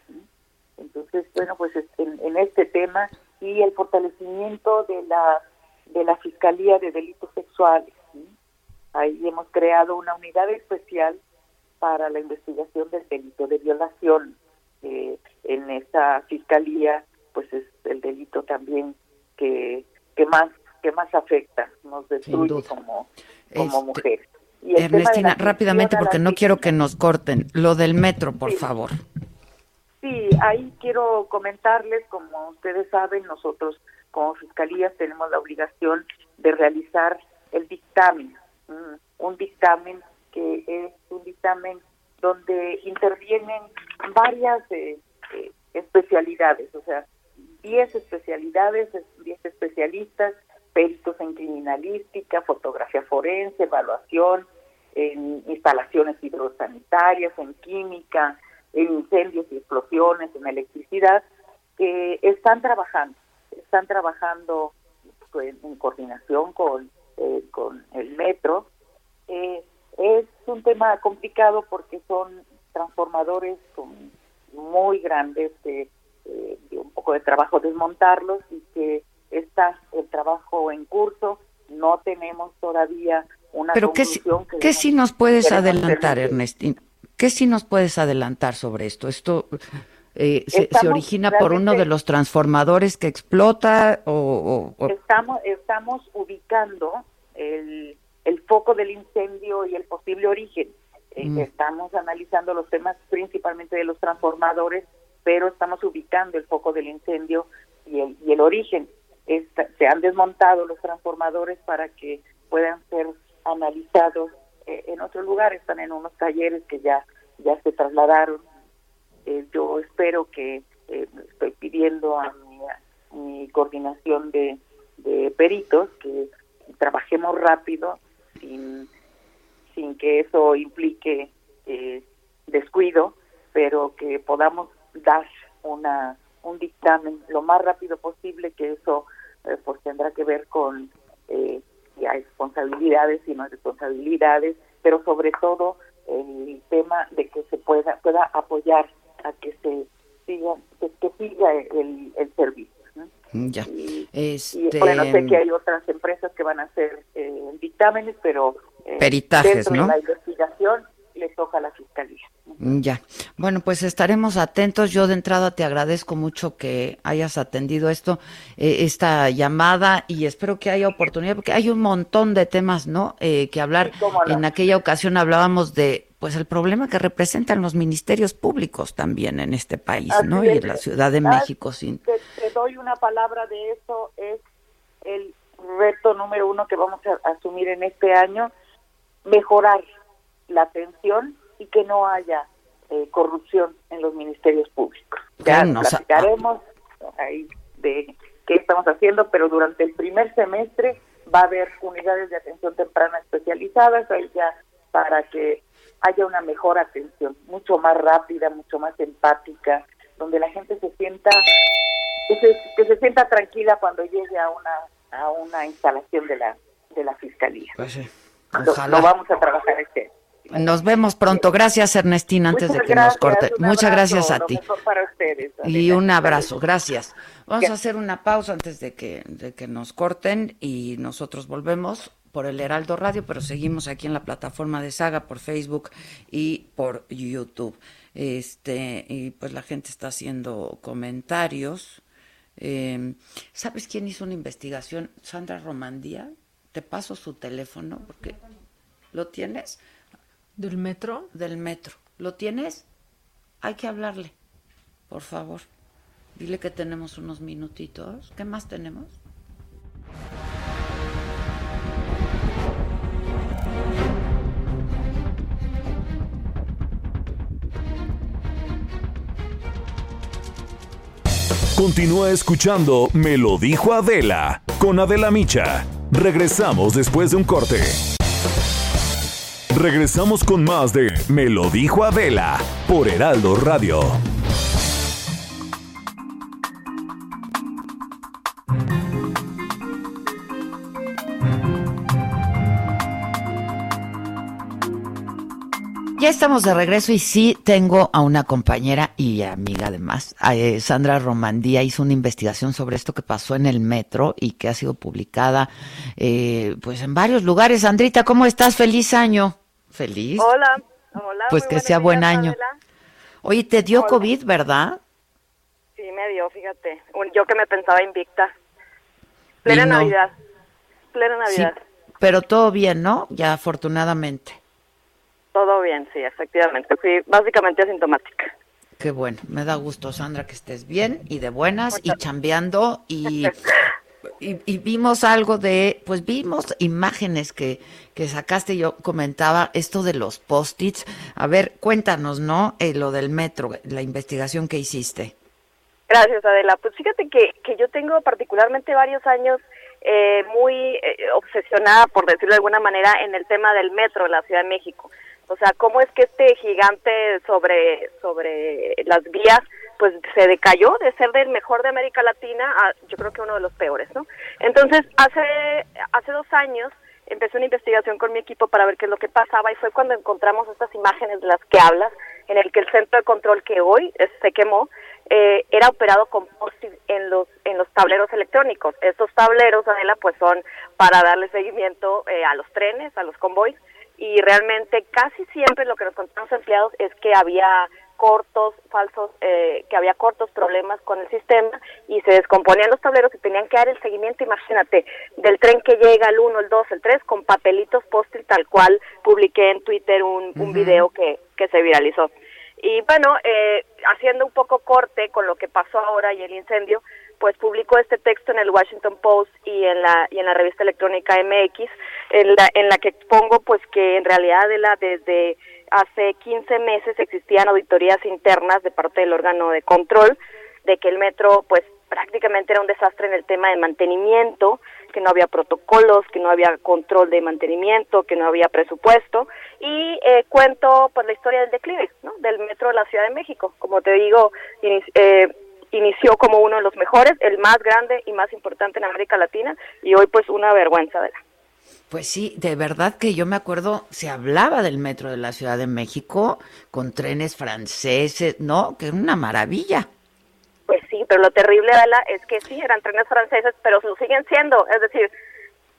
Entonces, bueno, pues en, este tema y el fortalecimiento de la de la Fiscalía de Delitos Sexuales. Ahí hemos creado una unidad especial para la investigación del delito de violación. Eh, en esta fiscalía, pues es el delito también que, que más que más afecta, nos destruye como, como este, mujeres. Ernestina, rápidamente, porque no quiero que nos corten. Lo del metro, por favor. Sí, ahí quiero comentarles, como ustedes saben, nosotros como fiscalías tenemos la obligación de realizar el dictamen, un dictamen que es un dictamen donde intervienen varias eh, eh, especialidades, o sea, 10 especialidades, 10 especialistas peritos en criminalística, fotografía forense, evaluación, en instalaciones hidrosanitarias, en química, en incendios y explosiones, en electricidad, que están trabajando, están trabajando pues, en coordinación con, eh, con el metro. Eh, es un tema complicado porque son transformadores muy grandes, de, eh, de un poco de trabajo desmontarlos y que está el trabajo en curso, no tenemos todavía una Pero ¿qué, ¿qué sí nos puedes adelantar, Ernestina? ¿Qué sí nos puedes adelantar sobre esto? ¿Esto eh, se, origina por uno de los transformadores que explota o...? Estamos, estamos ubicando el, el, foco del incendio y el posible origen. Eh, mm. Estamos analizando los temas principalmente de los transformadores, pero estamos ubicando el foco del incendio y el, y el origen se han desmontado los transformadores para que puedan ser analizados eh, en otro lugar, están en unos talleres que ya, ya se trasladaron. Eh, yo espero que eh, estoy pidiendo a mi, coordinación de, de, peritos que trabajemos rápido sin, sin que eso implique descuido, pero que podamos dar una un dictamen lo más rápido posible, que eso eh, pues tendrá que ver con eh, ya responsabilidades y más responsabilidades, pero sobre todo el tema de que se pueda pueda apoyar a que se siga que, siga el, el servicio. Mm, ya. este... bueno, sé que hay otras empresas que van a hacer eh, dictámenes, pero eh, peritajes, ¿no? la investigación le toca a la fiscalía. Ya. Bueno, pues estaremos atentos. Yo de entrada te agradezco mucho que hayas atendido esto, eh, esta llamada y espero que haya oportunidad porque hay un montón de temas, ¿no? Eh, que hablar. En aquella ocasión hablábamos de, pues, el problema que representan los ministerios públicos también en este país, ¿no? Y en la Ciudad de México. Sin... Te, doy una palabra de eso es el reto número uno que vamos a asumir en este año, mejorar la atención y que no haya eh, corrupción en los ministerios públicos. Ya nos platicaremos ahí de qué estamos haciendo, pero durante el primer semestre va a haber unidades de atención temprana especializadas, ahí ya para que haya una mejor atención, mucho más rápida, mucho más empática, donde la gente se sienta que se, que se sienta tranquila cuando llegue a una a una instalación de la de la fiscalía. Pues sí. Lo, vamos a trabajar este. Nos vemos pronto. Gracias, Ernestina, antes de que nos corte. Muchas gracias a ti. Para ustedes, y un abrazo, gracias. Vamos a hacer una pausa antes de que, de que nos corten y nosotros volvemos por el Heraldo Radio, pero seguimos aquí en la plataforma de Saga por Facebook y por YouTube. Este, y pues la gente está haciendo comentarios. Eh, ¿Sabes quién hizo una investigación? Sandra Romandía. Te paso su teléfono porque lo tienes. ¿Del metro? Del metro. ¿Lo tienes? Hay que hablarle, por favor. Dile que tenemos unos minutitos. ¿Qué más tenemos? Continúa escuchando Me lo dijo Adela con Adela Micha. Regresamos después de un corte. Regresamos con más de Me lo dijo Adela por Heraldo Radio. Ya estamos de regreso y sí tengo a una compañera y amiga además. Eh, Sandra Romandía hizo una investigación sobre esto que pasó en el metro y que ha sido publicada eh, pues en varios lugares. Sandrita, ¿cómo estás? Feliz año. Feliz. Hola, hola. Pues que sea buen año. Oye, te dio COVID, ¿verdad? Sí, me dio, fíjate. Yo que me pensaba invicta. Plena Navidad. Plena Navidad. pero todo bien, ¿no? Ya afortunadamente. Todo bien, sí, efectivamente. Fui básicamente asintomática. Qué bueno, me da gusto, Sandra, que estés bien y de buenas y chambeando y, [laughs] y, vimos algo de, pues vimos imágenes que, que sacaste, yo comentaba esto de los post-its. A ver, cuéntanos, ¿no? Eh, lo del metro, la investigación que hiciste. Gracias, Adela. Pues fíjate que, que yo tengo particularmente varios años eh, muy eh, obsesionada, por decirlo de alguna manera, en el tema del metro en la Ciudad de México. O sea, cómo es que este gigante sobre, sobre las vías pues se decayó de ser del mejor de América Latina a yo creo que uno de los peores, ¿no? Entonces, hace, hace dos años empecé una investigación con mi equipo para ver qué es lo que pasaba y fue cuando encontramos estas imágenes de las que hablas, en el que el centro de control que hoy se quemó eh, era operado con post en los en los tableros electrónicos. Estos tableros, Adela, pues son para darle seguimiento eh, a los trenes, a los convoys y realmente casi siempre lo que nos contaron los empleados es que había cortos, falsos, eh, que había cortos problemas con el sistema y se descomponían los tableros y tenían que dar el seguimiento, imagínate, del tren que llega el 1, el 2, el 3, con papelitos post tal cual publiqué en Twitter un, un video que, que se viralizó. Y bueno, eh, haciendo un poco corte con lo que pasó ahora y el incendio, pues publicó este texto en el Washington Post y en la y en la revista electrónica MX en la en la que pongo pues que en realidad de la desde hace 15 meses existían auditorías internas de parte del órgano de control de que el metro pues prácticamente era un desastre en el tema de mantenimiento, que no había protocolos, que no había control de mantenimiento, que no había presupuesto y eh, cuento pues la historia del declive, ¿no? Del metro de la Ciudad de México. Como te digo, eh, inició como uno de los mejores, el más grande y más importante en América Latina y hoy pues una vergüenza de la. Pues sí, de verdad que yo me acuerdo, se hablaba del metro de la Ciudad de México con trenes franceses, ¿no? Que es una maravilla. Pues sí, pero lo terrible, Adela, es que sí, eran trenes franceses, pero lo siguen siendo. Es decir,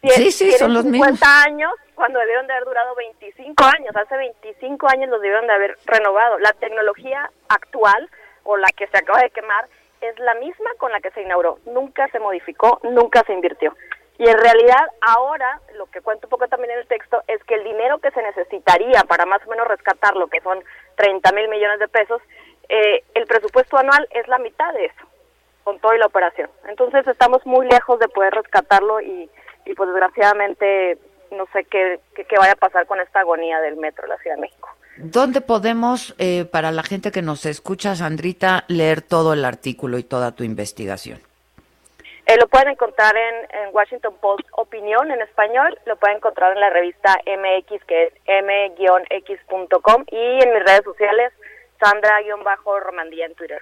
sí, sí, son los 50 años cuando debieron de haber durado 25 años. Hace 25 años los debieron de haber renovado. La tecnología actual o la que se acaba de quemar es la misma con la que se inauguró. Nunca se modificó, nunca se invirtió. Y en realidad ahora, lo que cuento un poco también en el texto, es que el dinero que se necesitaría para más o menos rescatar lo que son 30 mil millones de pesos, eh, el presupuesto anual es la mitad de eso, con toda la operación. Entonces estamos muy lejos de poder rescatarlo y, y pues desgraciadamente no sé qué, qué, vaya a pasar con esta agonía del metro de la Ciudad de México. ¿Dónde podemos, eh, para la gente que nos escucha, Sandrita, leer todo el artículo y toda tu investigación? Eh, lo pueden encontrar en, Washington Post Opinión en español, lo pueden encontrar en la revista MX, que es m-x.com, y en mis redes sociales, Sandra-Romandía en Twitter.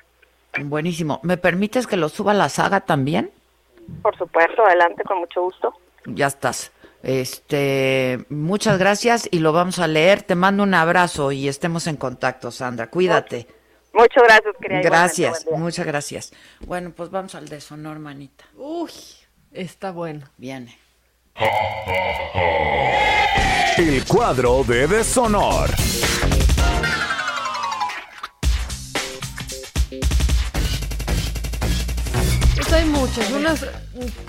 Buenísimo. ¿Me permites que lo suba a la saga también? Por supuesto, adelante, con mucho gusto. Ya estás. Este, muchas gracias y lo vamos a leer. Te mando un abrazo y estemos en contacto, Sandra. Cuídate. Muchas gracias, querida. Gracias, muchas gracias. Bueno, pues vamos al deshonor, manita. Uy, está bueno. Viene. El cuadro de deshonor. Hay muchas, unas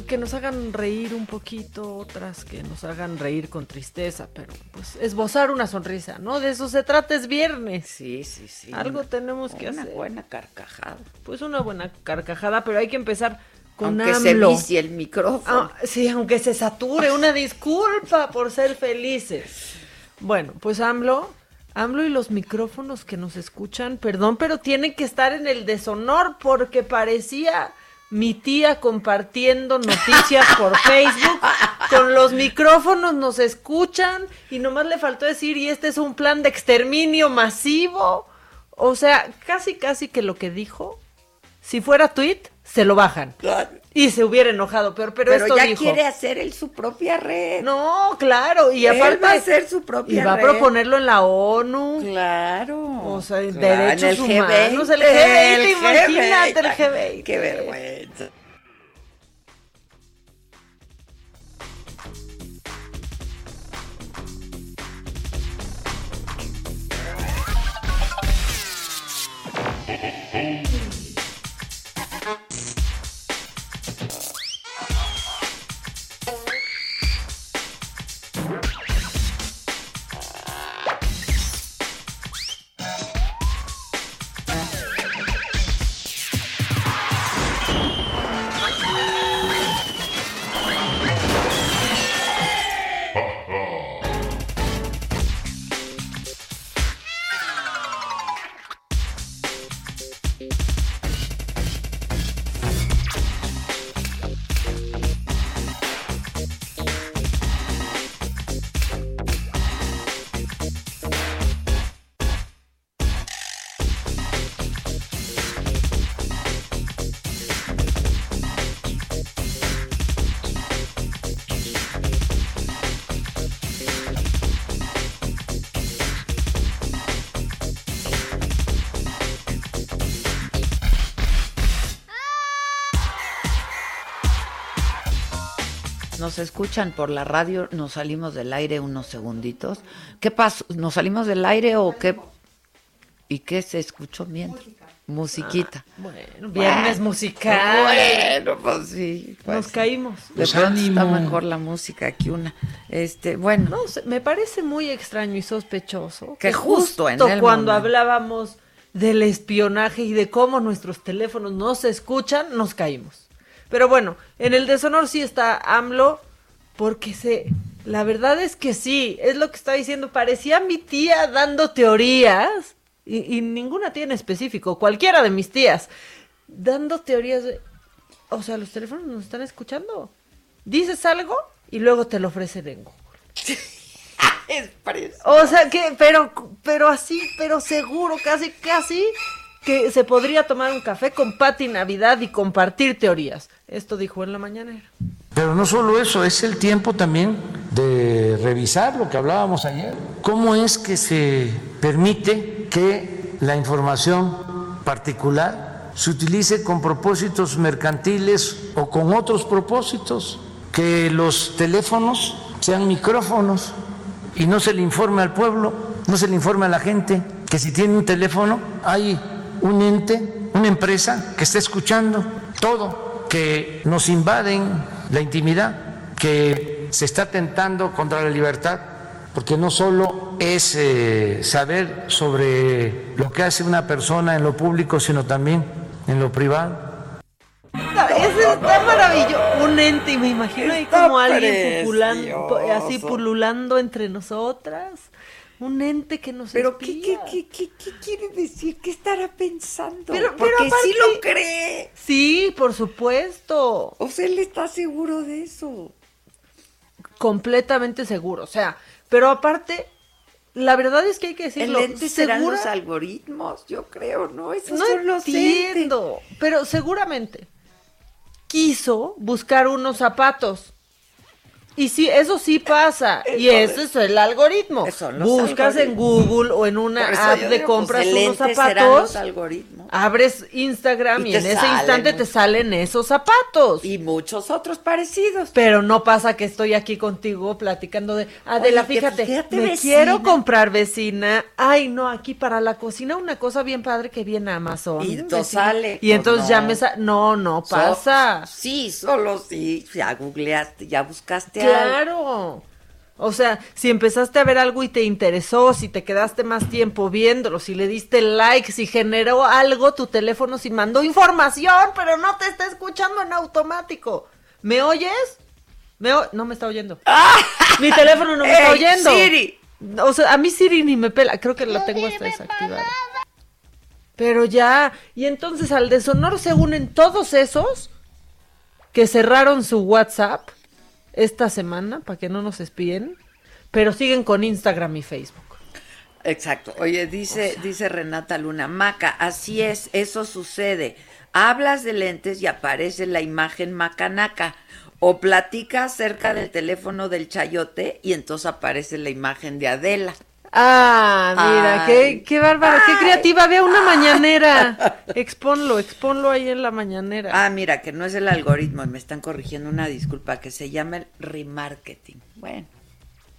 que nos hagan reír un poquito, otras que nos hagan reír con tristeza, pero pues esbozar una sonrisa, ¿no? De eso se trata, es viernes. Sí, sí, sí. Algo tenemos que hacer. Una buena carcajada. Pues una buena carcajada, pero hay que empezar con aunque AMLO. se vicie el micrófono. Ah, sí, aunque se sature, una disculpa por ser felices. Bueno, pues AMLO, AMLO y los micrófonos que nos escuchan, perdón, pero tienen que estar en el deshonor porque parecía mi tía compartiendo noticias por [laughs] Facebook. Con los micrófonos nos escuchan y nomás le faltó decir, y este es un plan de exterminio masivo. O sea, casi, casi que lo que dijo, si fuera tweet, se lo bajan. Y se hubiera enojado, pero, pero, Pero esto ya dijo. quiere hacer él su propia red. No, claro, y Él aparte va a hacer su propia y va a proponerlo en la ONU. Claro. O sea, Claro, derechos en el humanos, G20, el G20, el imagínate el G20. G20. Qué vergüenza. Nos escuchan por la radio, nos salimos del aire unos segunditos. ¿Qué pasó? ¿Nos salimos del aire o qué? ¿Y qué se escuchó bien? Musiquita. Bueno, viernes musical. Bueno, pues sí. pues Nos sí. caímos. De Pues pronto está mejor la música que una. Este, bueno. No sé, me parece muy extraño y sospechoso Que justo en el cuando momento. hablábamos del espionaje y de cómo nuestros teléfonos no se escuchan, nos caímos. Pero bueno, en el deshonor sí está AMLO, porque se, la verdad es que sí, es lo que está diciendo, parecía mi tía dando teorías, y, y ninguna tía en específico, cualquiera de mis tías, dando teorías de, o sea, los teléfonos nos están escuchando. Dices algo y luego te lo ofrecen en Google. [laughs] O sea que, pero, pero así, pero seguro, casi, casi que se podría tomar un café con Pati Navidad y compartir teorías. Esto dijo en la mañanera. Pero no solo eso, es el tiempo también de revisar lo que hablábamos ayer. ¿Cómo es que se permite que la información particular se utilice con propósitos mercantiles o con otros propósitos? Que los teléfonos sean micrófonos y no se le informe al pueblo, no se le informe a la gente que si tiene un teléfono hay un ente, una empresa que está escuchando todo, que nos invaden la intimidad, que se está atentando contra la libertad, porque no solo es eh, saber sobre lo que hace una persona en lo público, sino también en lo privado. Ese está maravilloso. Un ente, y me imagino ahí como alguien precioso. así pululando entre nosotras. Un ente que nos Pero ¿qué, qué, qué, qué, qué quiere decir? ¿Qué estará pensando? Pero- pero Porque sí aparte- lo cree. Sí, por supuesto. O sea, él está seguro de eso. completamente seguro. O sea, pero aparte, la verdad es que hay que decirlo. ¿El lente serán los algoritmos? Yo creo, ¿no? Esos no son los entiendo, pero seguramente quiso buscar unos zapatos. Y sí, eso sí pasa. [laughs] y Eso ese es el algoritmo. Buscas en. Google o en una app de digo, compras pues, unos zapatos. los. Abres Instagram Y en ese salen instante te salen esos zapatos. Y muchos otros parecidos. Pero no pasa que estoy aquí contigo platicando de Adela, Oye, fíjate, fíjate, me vecina. quiero comprar vecina. Ay, no, aquí para la cocina una cosa bien padre que viene a Amazon. Y no sale. Y entonces Pues ya me no, no So- pasa. sí, solo sí. Ya googleaste, ya buscaste. Claro. O sea, si empezaste a ver algo y te interesó, si te quedaste más tiempo viéndolo, si le diste like, si generó algo, tu teléfono si mandó información, pero no te está escuchando en automático. ¿Me oyes? ¿Me o- no me está oyendo. [laughs] Mi teléfono no me está ¡Ey, oyendo. Siri! O sea, a mí Siri ni me pela, creo que la tengo hasta desactivada. Pero ya, y entonces al deshonor se unen todos esos que cerraron su WhatsApp esta semana para que no nos espíen, pero siguen con Instagram y Facebook. Exacto. Oye, dice, dice Renata Luna, Maca, así es, eso sucede. Hablas de lentes y aparece la imagen macanaca. O platicas cerca del teléfono del chayote y entonces aparece la imagen de Adela. Ah, mira, qué, qué bárbara, qué creativa. Vea una mañanera. Exponlo, exponlo ahí en la mañanera. Ah, mira, que no es el algoritmo, me están corrigiendo una disculpa, que se llama el remarketing. Bueno,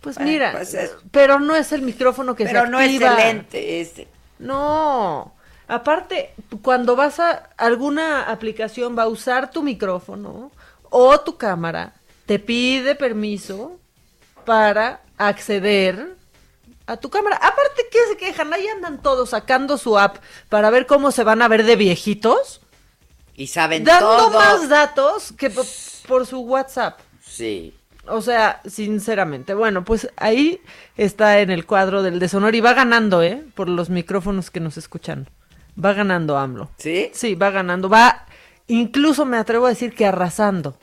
pues bueno, mira, pues es- pero no es el micrófono que pero se no es activa. el lente ese. No. Aparte, cuando vas a alguna aplicación va a usar tu micrófono o tu cámara, te pide permiso para acceder a tu cámara. Aparte, ¿qué se quejan? Ahí andan todos sacando su app para ver cómo se van a ver de viejitos, Y saben dando todo. más datos que po- por su WhatsApp. Sí. O sea, sinceramente, bueno, pues ahí está en el cuadro del deshonor y va ganando, ¿eh? Por los micrófonos que nos escuchan. Va ganando AMLO. ¿Sí? Sí, va ganando. Va, incluso me atrevo a decir que arrasando.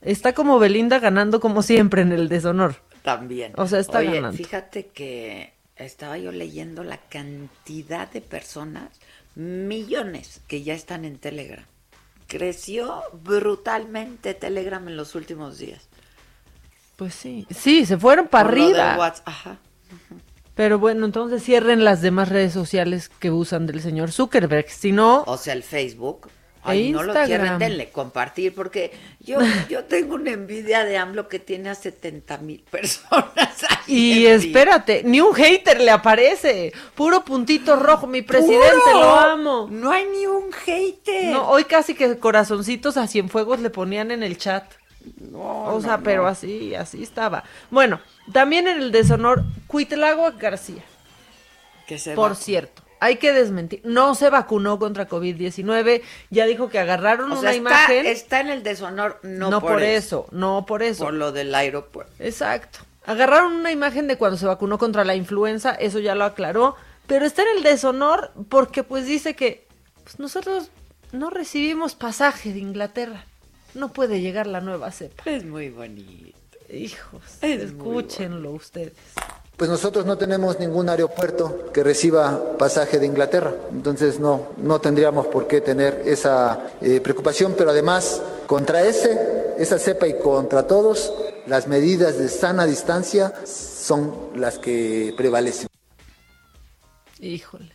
Está como Belinda ganando como siempre en el deshonor. También. O sea, está Oye, ganando. fíjate que estaba yo leyendo la cantidad de personas, millones, que ya están en Telegram. Creció brutalmente Telegram en los últimos días. Pues sí. Sí, se fueron para Por lo del arriba. Ajá. Pero bueno, entonces cierren las demás redes sociales que usan del señor Zuckerberg. Si no, O sea, el Facebook. E Ay, no lo cierren, denle compartir, porque yo, [laughs] yo tengo una envidia de AMLO que tiene a 70 mil personas. ahí Y espérate, ni un hater le aparece. Puro puntito rojo, mi presidente, ¡Puro! lo amo. No hay ni un hater. No, hoy casi que corazoncitos a Cienfuegos le ponían en el chat. No, o no, sea, pero no. así, así estaba. Bueno, también en el deshonor, Cuitlagua García, Que se por va- cierto. Hay que desmentir. No se vacunó contra COVID-19. Ya dijo que agarraron O una está, imagen. está en el deshonor, no, no, por, por eso, eso, no por eso. por lo del aeropuerto. Exacto. Agarraron una imagen de cuando se vacunó contra la influenza, eso ya lo aclaró, pero está en el deshonor porque pues dice que pues, nosotros no recibimos pasaje de Inglaterra. No puede llegar la nueva cepa. Es muy bonito. Hijos, Es escúchenlo ustedes. Pues nosotros no tenemos ningún aeropuerto que reciba pasaje de Inglaterra, entonces no, no tendríamos por qué tener esa eh, preocupación, pero además contra ese, esa cepa y contra todos, las medidas de sana distancia son las que prevalecen. Híjole.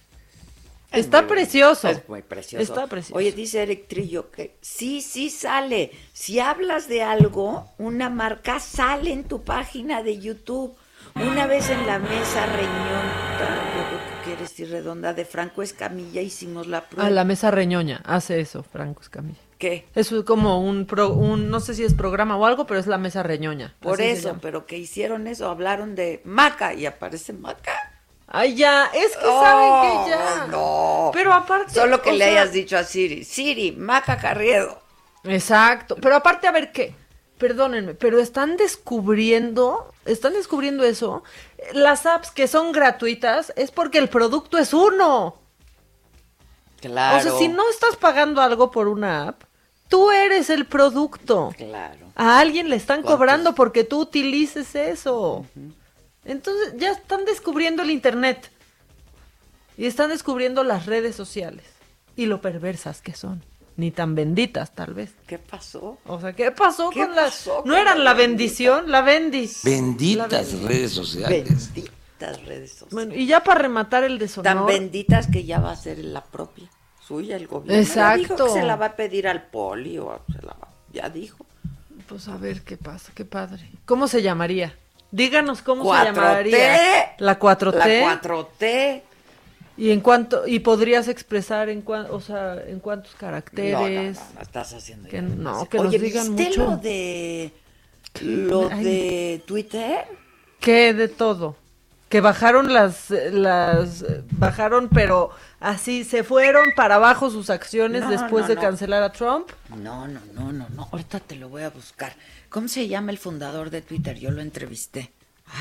Es Está muy- precioso. Es muy precioso. Está precioso. Oye, dice Eric Trillo que sí, sí sale. Si hablas de algo, una marca sale en tu página de YouTube. Una vez en la mesa reñonta, yo creo que quiere decir redonda, de Franco Escamilla hicimos la prueba. A la mesa reñoña hace eso, Franco Escamilla. ¿Qué? Es como un, pro- un, no sé si es programa o algo, pero es la mesa reñoña. Por eso, pero que hicieron eso, hablaron de Maca y aparece Maca. Ay, ya, es que Oh, saben que ya. No. Pero aparte. Solo que le sea, hayas dicho a Siri, Siri, Maca Carriedo. Exacto. Pero aparte, a ver qué. Perdónenme, pero están descubriendo, están descubriendo eso. Las apps que son gratuitas es porque el producto es uno. Claro. O sea, si no estás pagando algo por una app, Tú eres el producto. Claro. A alguien le están ¿Cuántos? cobrando porque tú utilices eso. Entonces ya están descubriendo el Internet. Y están descubriendo las redes sociales. Y lo perversas que son. Ni tan benditas, tal vez. ¿Qué pasó? O sea, ¿qué pasó ¿Qué con las... pasó ¿No con eran la bendición? La bendis. Benditas La bendis. redes sociales. Benditas redes sociales. Bueno, y ya para rematar el deshonor... Tan benditas que ya va a ser la propia suya el gobierno. Exacto. Ya dijo que se la va a pedir al poli o se la va- ya dijo. Pues a ver qué pasa, qué padre. ¿Cómo se llamaría? Díganos cómo se 4T. llamaría. La 4T. La 4T. ¿Y en cuánto y podrías expresar en cuán, o sea, en cuántos No, caracteres? no, no, no, estás haciendo Que no, que nos Oye, digan ¿viste mucho. lo de lo Ay. de Twitter? ¿Qué de todo? Que bajaron las las bajaron pero así se fueron para abajo sus acciones No, después no, de no. cancelar a Trump. No, no, no, no, no. Ahorita te lo voy a buscar. ¿Cómo se llama el fundador de Twitter? Yo lo entrevisté.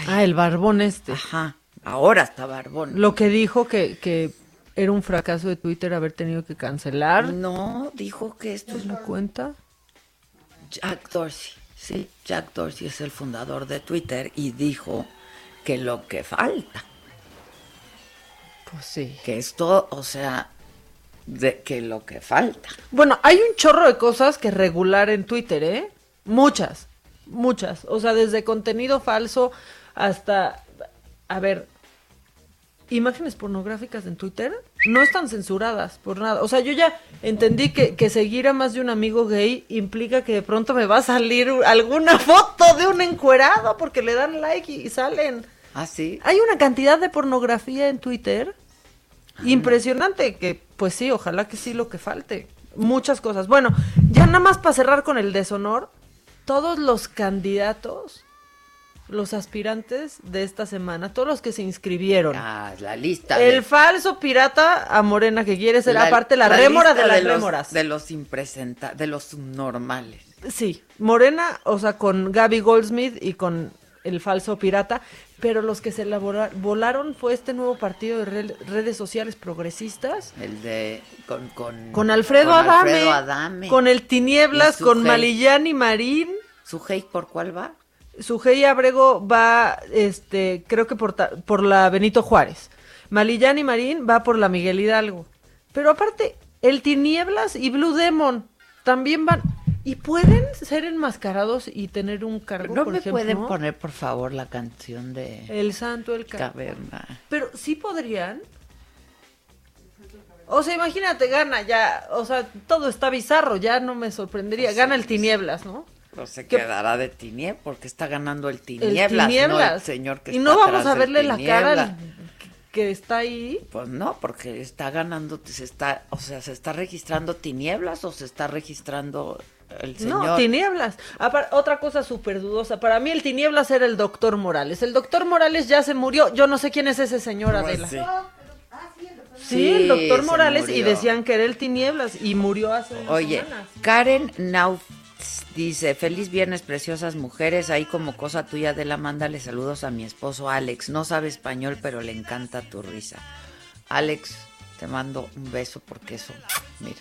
Ah, el barbón este. Ajá. Ahora está barbón. Lo que dijo que que era un fracaso de Twitter haber tenido que cancelar. No, dijo que esto es ¿No cuenta? Jack Dorsey. Sí, Jack Dorsey es el fundador de Twitter y dijo que lo que falta, Pues sí. que esto, o sea, de que lo que falta. Bueno, hay un chorro de cosas que regular en Twitter, ¿eh? Muchas, muchas. O sea, desde contenido falso hasta, a ver, imágenes pornográficas en Twitter no están censuradas por nada. O sea, yo ya entendí que, que seguir a más de un amigo gay implica que de pronto me va a salir alguna foto de un encuerado porque le dan like y, y salen. Ah, sí. Hay una cantidad de pornografía en Twitter impresionante que, pues sí, ojalá que sí lo que falte. Muchas cosas. Bueno, ya nada más para cerrar con el deshonor, todos los candidatos, los aspirantes de esta semana, todos los que se inscribieron. Ah, la lista. El de- falso pirata a Morena que quiere ser la- aparte la, la rémora de las los- rémoras. De los impresenta, de los subnormales. Sí, Morena, o sea, con Gaby Goldsmith y con el falso pirata, pero los que se elabora- volaron fue este nuevo partido de re- redes sociales progresistas. El de. Con, con, Con Alfredo, con Adame, Alfredo Adame. con el Tinieblas, con. Malillán y Marín. ¿Su hate por cuál va? Sujei Abrego va, este, creo que por, ta- por la Benito Juárez. Malillán y Marín va por la Miguel Hidalgo. Pero aparte, el Tinieblas y Blue Demon también van. ¿Y pueden ser enmascarados y tener un cargo, ¿No por me ejemplo? pueden poner, por favor, la canción de El santo, el ca- Caverna? Pero sí podrían. O sea, imagínate, gana ya, o sea, todo está bizarro, ya no me sorprendería. Gana el Tinieblas, ¿no? No se ¿Qué- quedará de Tinieblas, porque está ganando el El Tinieblas, Tinieblas. no el señor que y está no vamos atrás a verle la cara Tinieblas. al que está ahí. Pues no, porque está ganando, se está, o sea, se está registrando Tinieblas o se está registrando el señor. No, Tinieblas. Otra cosa súper dudosa. Para mí el Tinieblas era el doctor Morales. El doctor Morales ya se murió. Yo no sé quién es ese señor, Pues Adela. sí. Sí, el doctor Morales. Y decían que era el Tinieblas. Y murió hace unas Oye, semanas. Karen Nauf dice, feliz viernes, preciosas mujeres. Ahí como cosa tuya de la mándale saludos a mi esposo Alex. No sabe español, pero le encanta tu risa. Alex, te mando un beso porque eso, mira,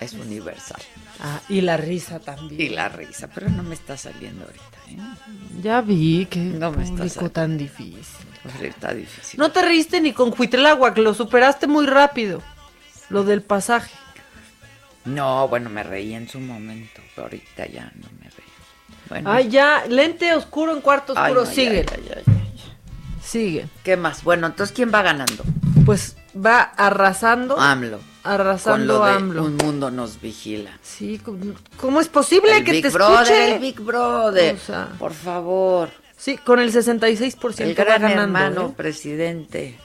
es universal. Ah, y la risa también. Y la risa, pero no me está saliendo ahorita, ¿eh? Ya vi que No me está saliendo. tan difícil. Está difícil. No te riste ni con Cuitláhuac, lo superaste muy rápido. Lo del pasaje. No, bueno, me reí en su momento, pero ahorita ya no me reí. Bueno, Ay, ya, lente oscuro en cuarto Ay, oscuro, no, sigue. ya, ya, ya. Sigue. ¿Qué más? Bueno, entonces, ¿quién va ganando? Pues va arrasando. AMLO. Con Arrasando lo de AMLO. Un mundo nos vigila. Sí, ¿cómo- ¿cómo es posible el que Big te Brother, escuche? el Big Brother. O sea, Por favor. sí, con el 66% El va gran ganando. hermano ¿eh? presidente.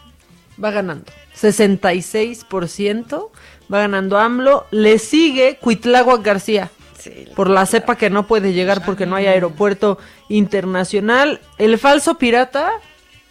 Va ganando. 66% va ganando AMLO. Le sigue Cuitláhuac García. Sí, Por la cepa que no puede llegar porque no hay aeropuerto internacional. El falso pirata,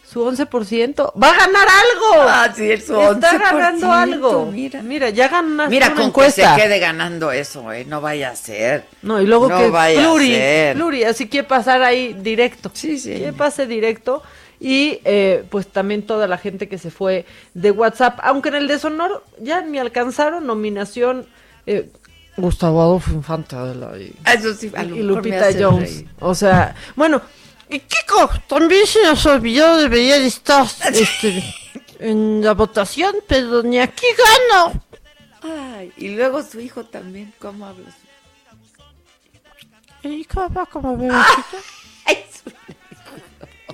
su 11%. ¡Va a ganar algo! Ah, sí, su Está 11%, ganando algo. mira. Mira, ya gana Mira, una con encuesta. que se quede ganando eso, ¿eh? No vaya a ser. No, y luego No que vaya a ser. Pluri, así que pasar ahí directo. Sí, sí. Que pase directo. Y eh, pues también toda la gente que se fue de WhatsApp, aunque en el deshonor ya ni alcanzaron nominación. eh, Gustavo Adolfo Infante Adela y, Eso sí, y Lupita Jones. O sea, bueno, y Kiko también se nos olvidó, debería de estar [laughs] este, en la votación, pero ni aquí gano. Ay, y luego su hijo también, ¿cómo hablas? ¿Y cómo va como bebecito?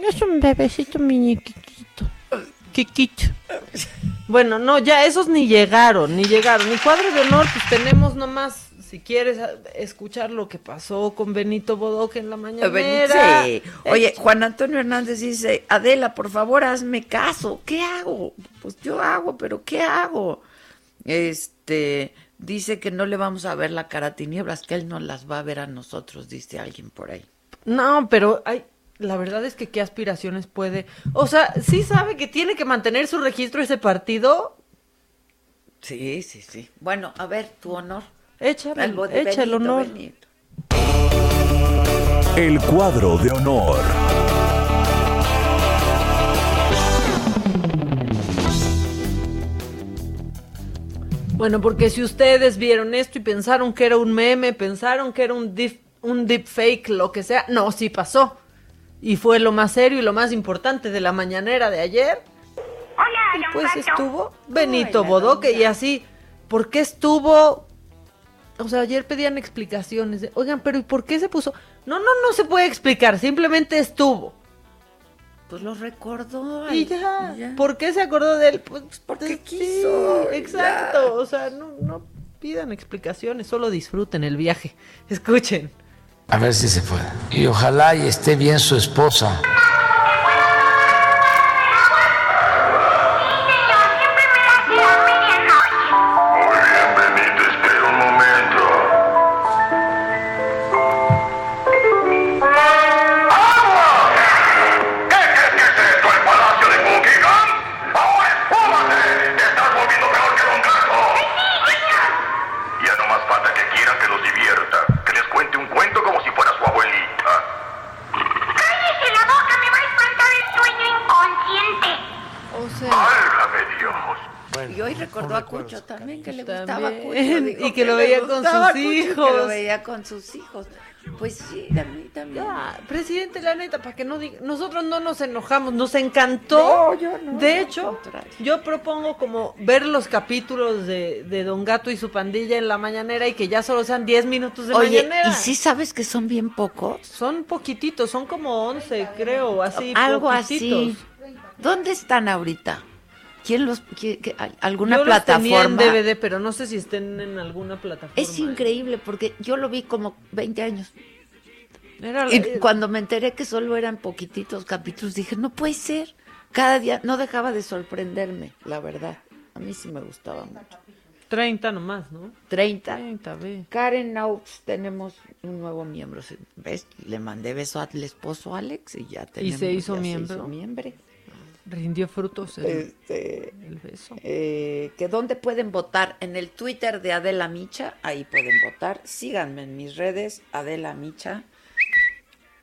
Es un bebecito miniquito. Kikito. Bueno, no, ya esos ni llegaron, ni llegaron. Ni cuadro de honor, pues tenemos nomás, si quieres escuchar lo que pasó con Benito Bodoque en la mañanera. Sí. Oye, Juan Antonio Hernández dice, Adela, por favor, hazme caso. ¿Qué hago? Pues yo hago, pero ¿qué hago? Este, dice que no le vamos a ver la cara a tinieblas, que él no las va a ver a nosotros, dice alguien por ahí. No, pero hay, la verdad es que qué aspiraciones puede. O sea, sí sabe que tiene que mantener su registro ese partido. Sí, sí, sí. Bueno, a ver, tu honor. Échale, Algo de echa el honor. Benito. El cuadro de honor. Bueno, porque si ustedes vieron esto y pensaron que era un meme, pensaron que era un deep, un deep fake, lo que sea, no, sí pasó. Y fue lo más serio y lo más importante de la mañanera de ayer. y pues estuvo Benito Hola, Bodoque y así, ¿por qué estuvo? O sea, ayer pedían explicaciones. de, Oigan, pero ¿y por qué se puso? No, no, no se puede explicar, simplemente estuvo. Pues lo recordó. Y ya, ¿por qué se acordó de él? Pues porque sí, quiso, exacto, o sea, no, no pidan explicaciones, solo disfruten el viaje. [laughs] Escuchen. A ver si se puede. Y ojalá y esté bien su esposa. Cucho también, que le gustaba a Cucho. También, [laughs] y que lo veía con sus y Que hijos. lo veía con sus hijos. Pues sí, a mí también. Ya, presidente, la neta, para que no diga, nosotros no nos enojamos, nos encantó. No, yo no, de hecho, contrario. yo propongo como ver los capítulos de, de Don Gato y su pandilla en la mañanera y que ya solo sean 10 minutos de Oye, mañanera. ¿y sí sabes que son bien pocos? Son poquititos, son como 11, creo, así. Algo poquititos. así. ¿Dónde están ahorita? ¿Quién los, quién- qué- alguna Yo los tenía en plataforma? DVD, pero no sé si estén en alguna plataforma. Es increíble porque yo lo vi como 20 años. Era Y cuando me enteré que solo eran poquititos capítulos, dije, no puede ser. Cada día no dejaba de sorprenderme, la verdad. A mí sí me gustaba mucho. 30 nomás, ¿no? 30. 30, ve. Karen Nautz, tenemos un nuevo miembro. Se- ¿Ves? Le mandé beso al esposo Alex y ya tenemos. se hizo ya miembro. hizo miembre. Rindió frutos el, Este, el beso. eh, que dónde pueden votar en el Twitter de Adela Micha, ahí pueden votar. Síganme en mis redes, Adela Micha,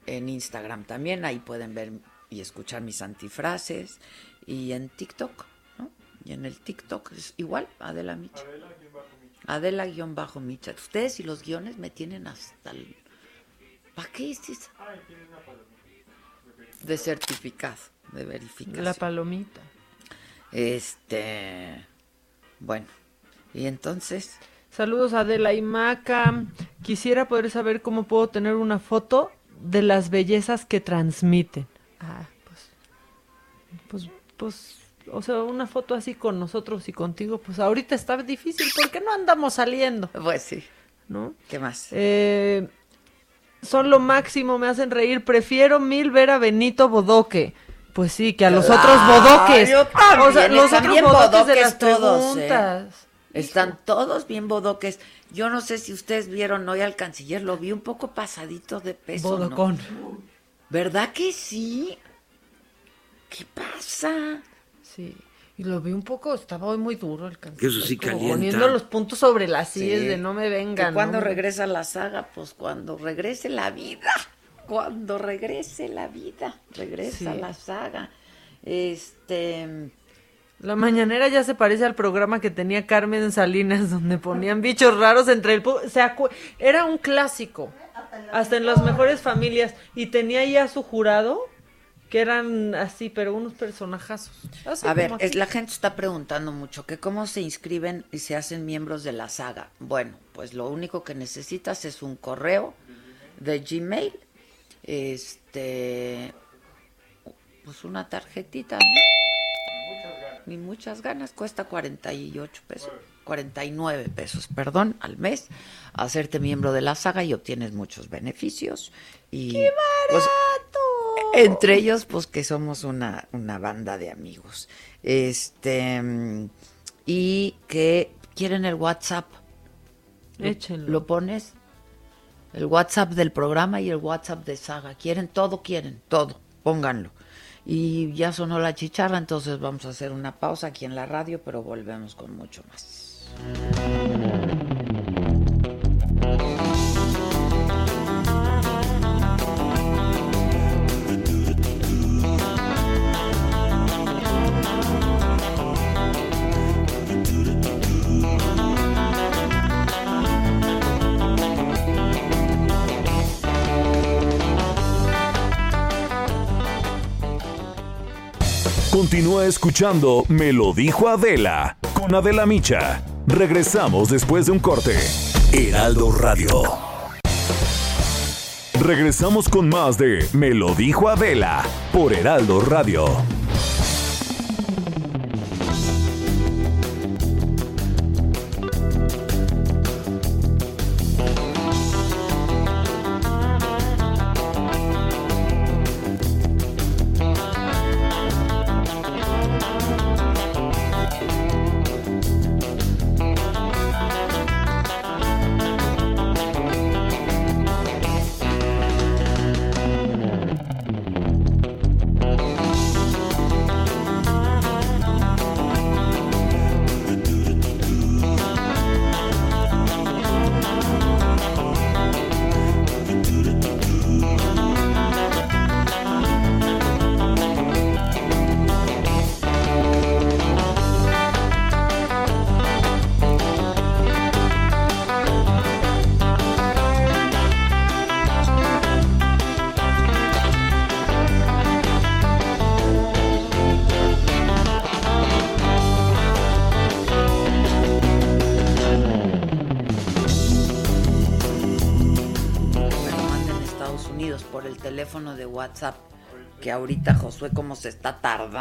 en Instagram también, ahí pueden ver y escuchar mis antifrases y en TikTok, ¿no? Y en el TikTok es igual, Adela Micha. Adela-Micha. Ustedes y los guiones me tienen hasta el... ¿Para qué es eso? De certificado, de verificación. La palomita. Este, bueno, y entonces, Saludos a Adela y Maca. Quisiera poder saber cómo puedo tener una foto de las bellezas que transmiten. Ah, pues, pues, pues, o sea, una foto así con nosotros y contigo, pues ahorita está difícil porque no andamos saliendo. pues sí, ¿No? ¿qué más? Eh, son lo máximo, me hacen reír. Prefiero mil ver a Benito Bodoque. Pues sí, que a los otros bodoques. yo también, o sea, los otros bodoques, de las todos, ¿eh? Están todos bien bodoques. Yo no sé si ustedes vieron hoy al canciller, lo vi un poco pasadito de peso. ¿no? Bodocón. ¿Verdad que sí? ¿Qué pasa? Sí. Y lo vi un poco, estaba hoy muy duro el canciller. Eso sí calienta. Poniendo los puntos sobre las Sí. sillas de no me vengan. ¿Y cuándo ¿no? regresa la saga? Pues cuando regrese la vida. Cuando regrese la vida, regresa Sí. la saga. Este, La mañanera ya se parece al programa que tenía Carmen Salinas, [laughs] donde ponían bichos raros entre el... pu- Se acu- Era un clásico, hasta en las mejores familias, y tenía ya su jurado, que eran así, pero unos personajazos. Así A ver, es, la gente está preguntando mucho que cómo se inscriben y se hacen miembros de la saga. Bueno, pues lo único que necesitas es un correo de Gmail, este, pues una tarjetita, ¿no? Ni muchas ganas, cuesta 48 pesos, 49 pesos, perdón, al mes, hacerte miembro de la saga y obtienes muchos beneficios. Y, ¡Qué entre ellos, pues que somos una, una banda de amigos. Este, y que quieren el WhatsApp. Lo- Échenlo. Lo pones, el WhatsApp del programa y el WhatsApp de Saga. Quieren todo, quieren todo. Pónganlo. Y ya sonó la chicharra, entonces vamos a hacer una pausa aquí en la radio, pero volvemos con mucho más. Continúa escuchando Me lo dijo Adela con Adela Micha. Regresamos después de un corte. Heraldo Radio. Regresamos con más de Me lo dijo Adela por Heraldo Radio.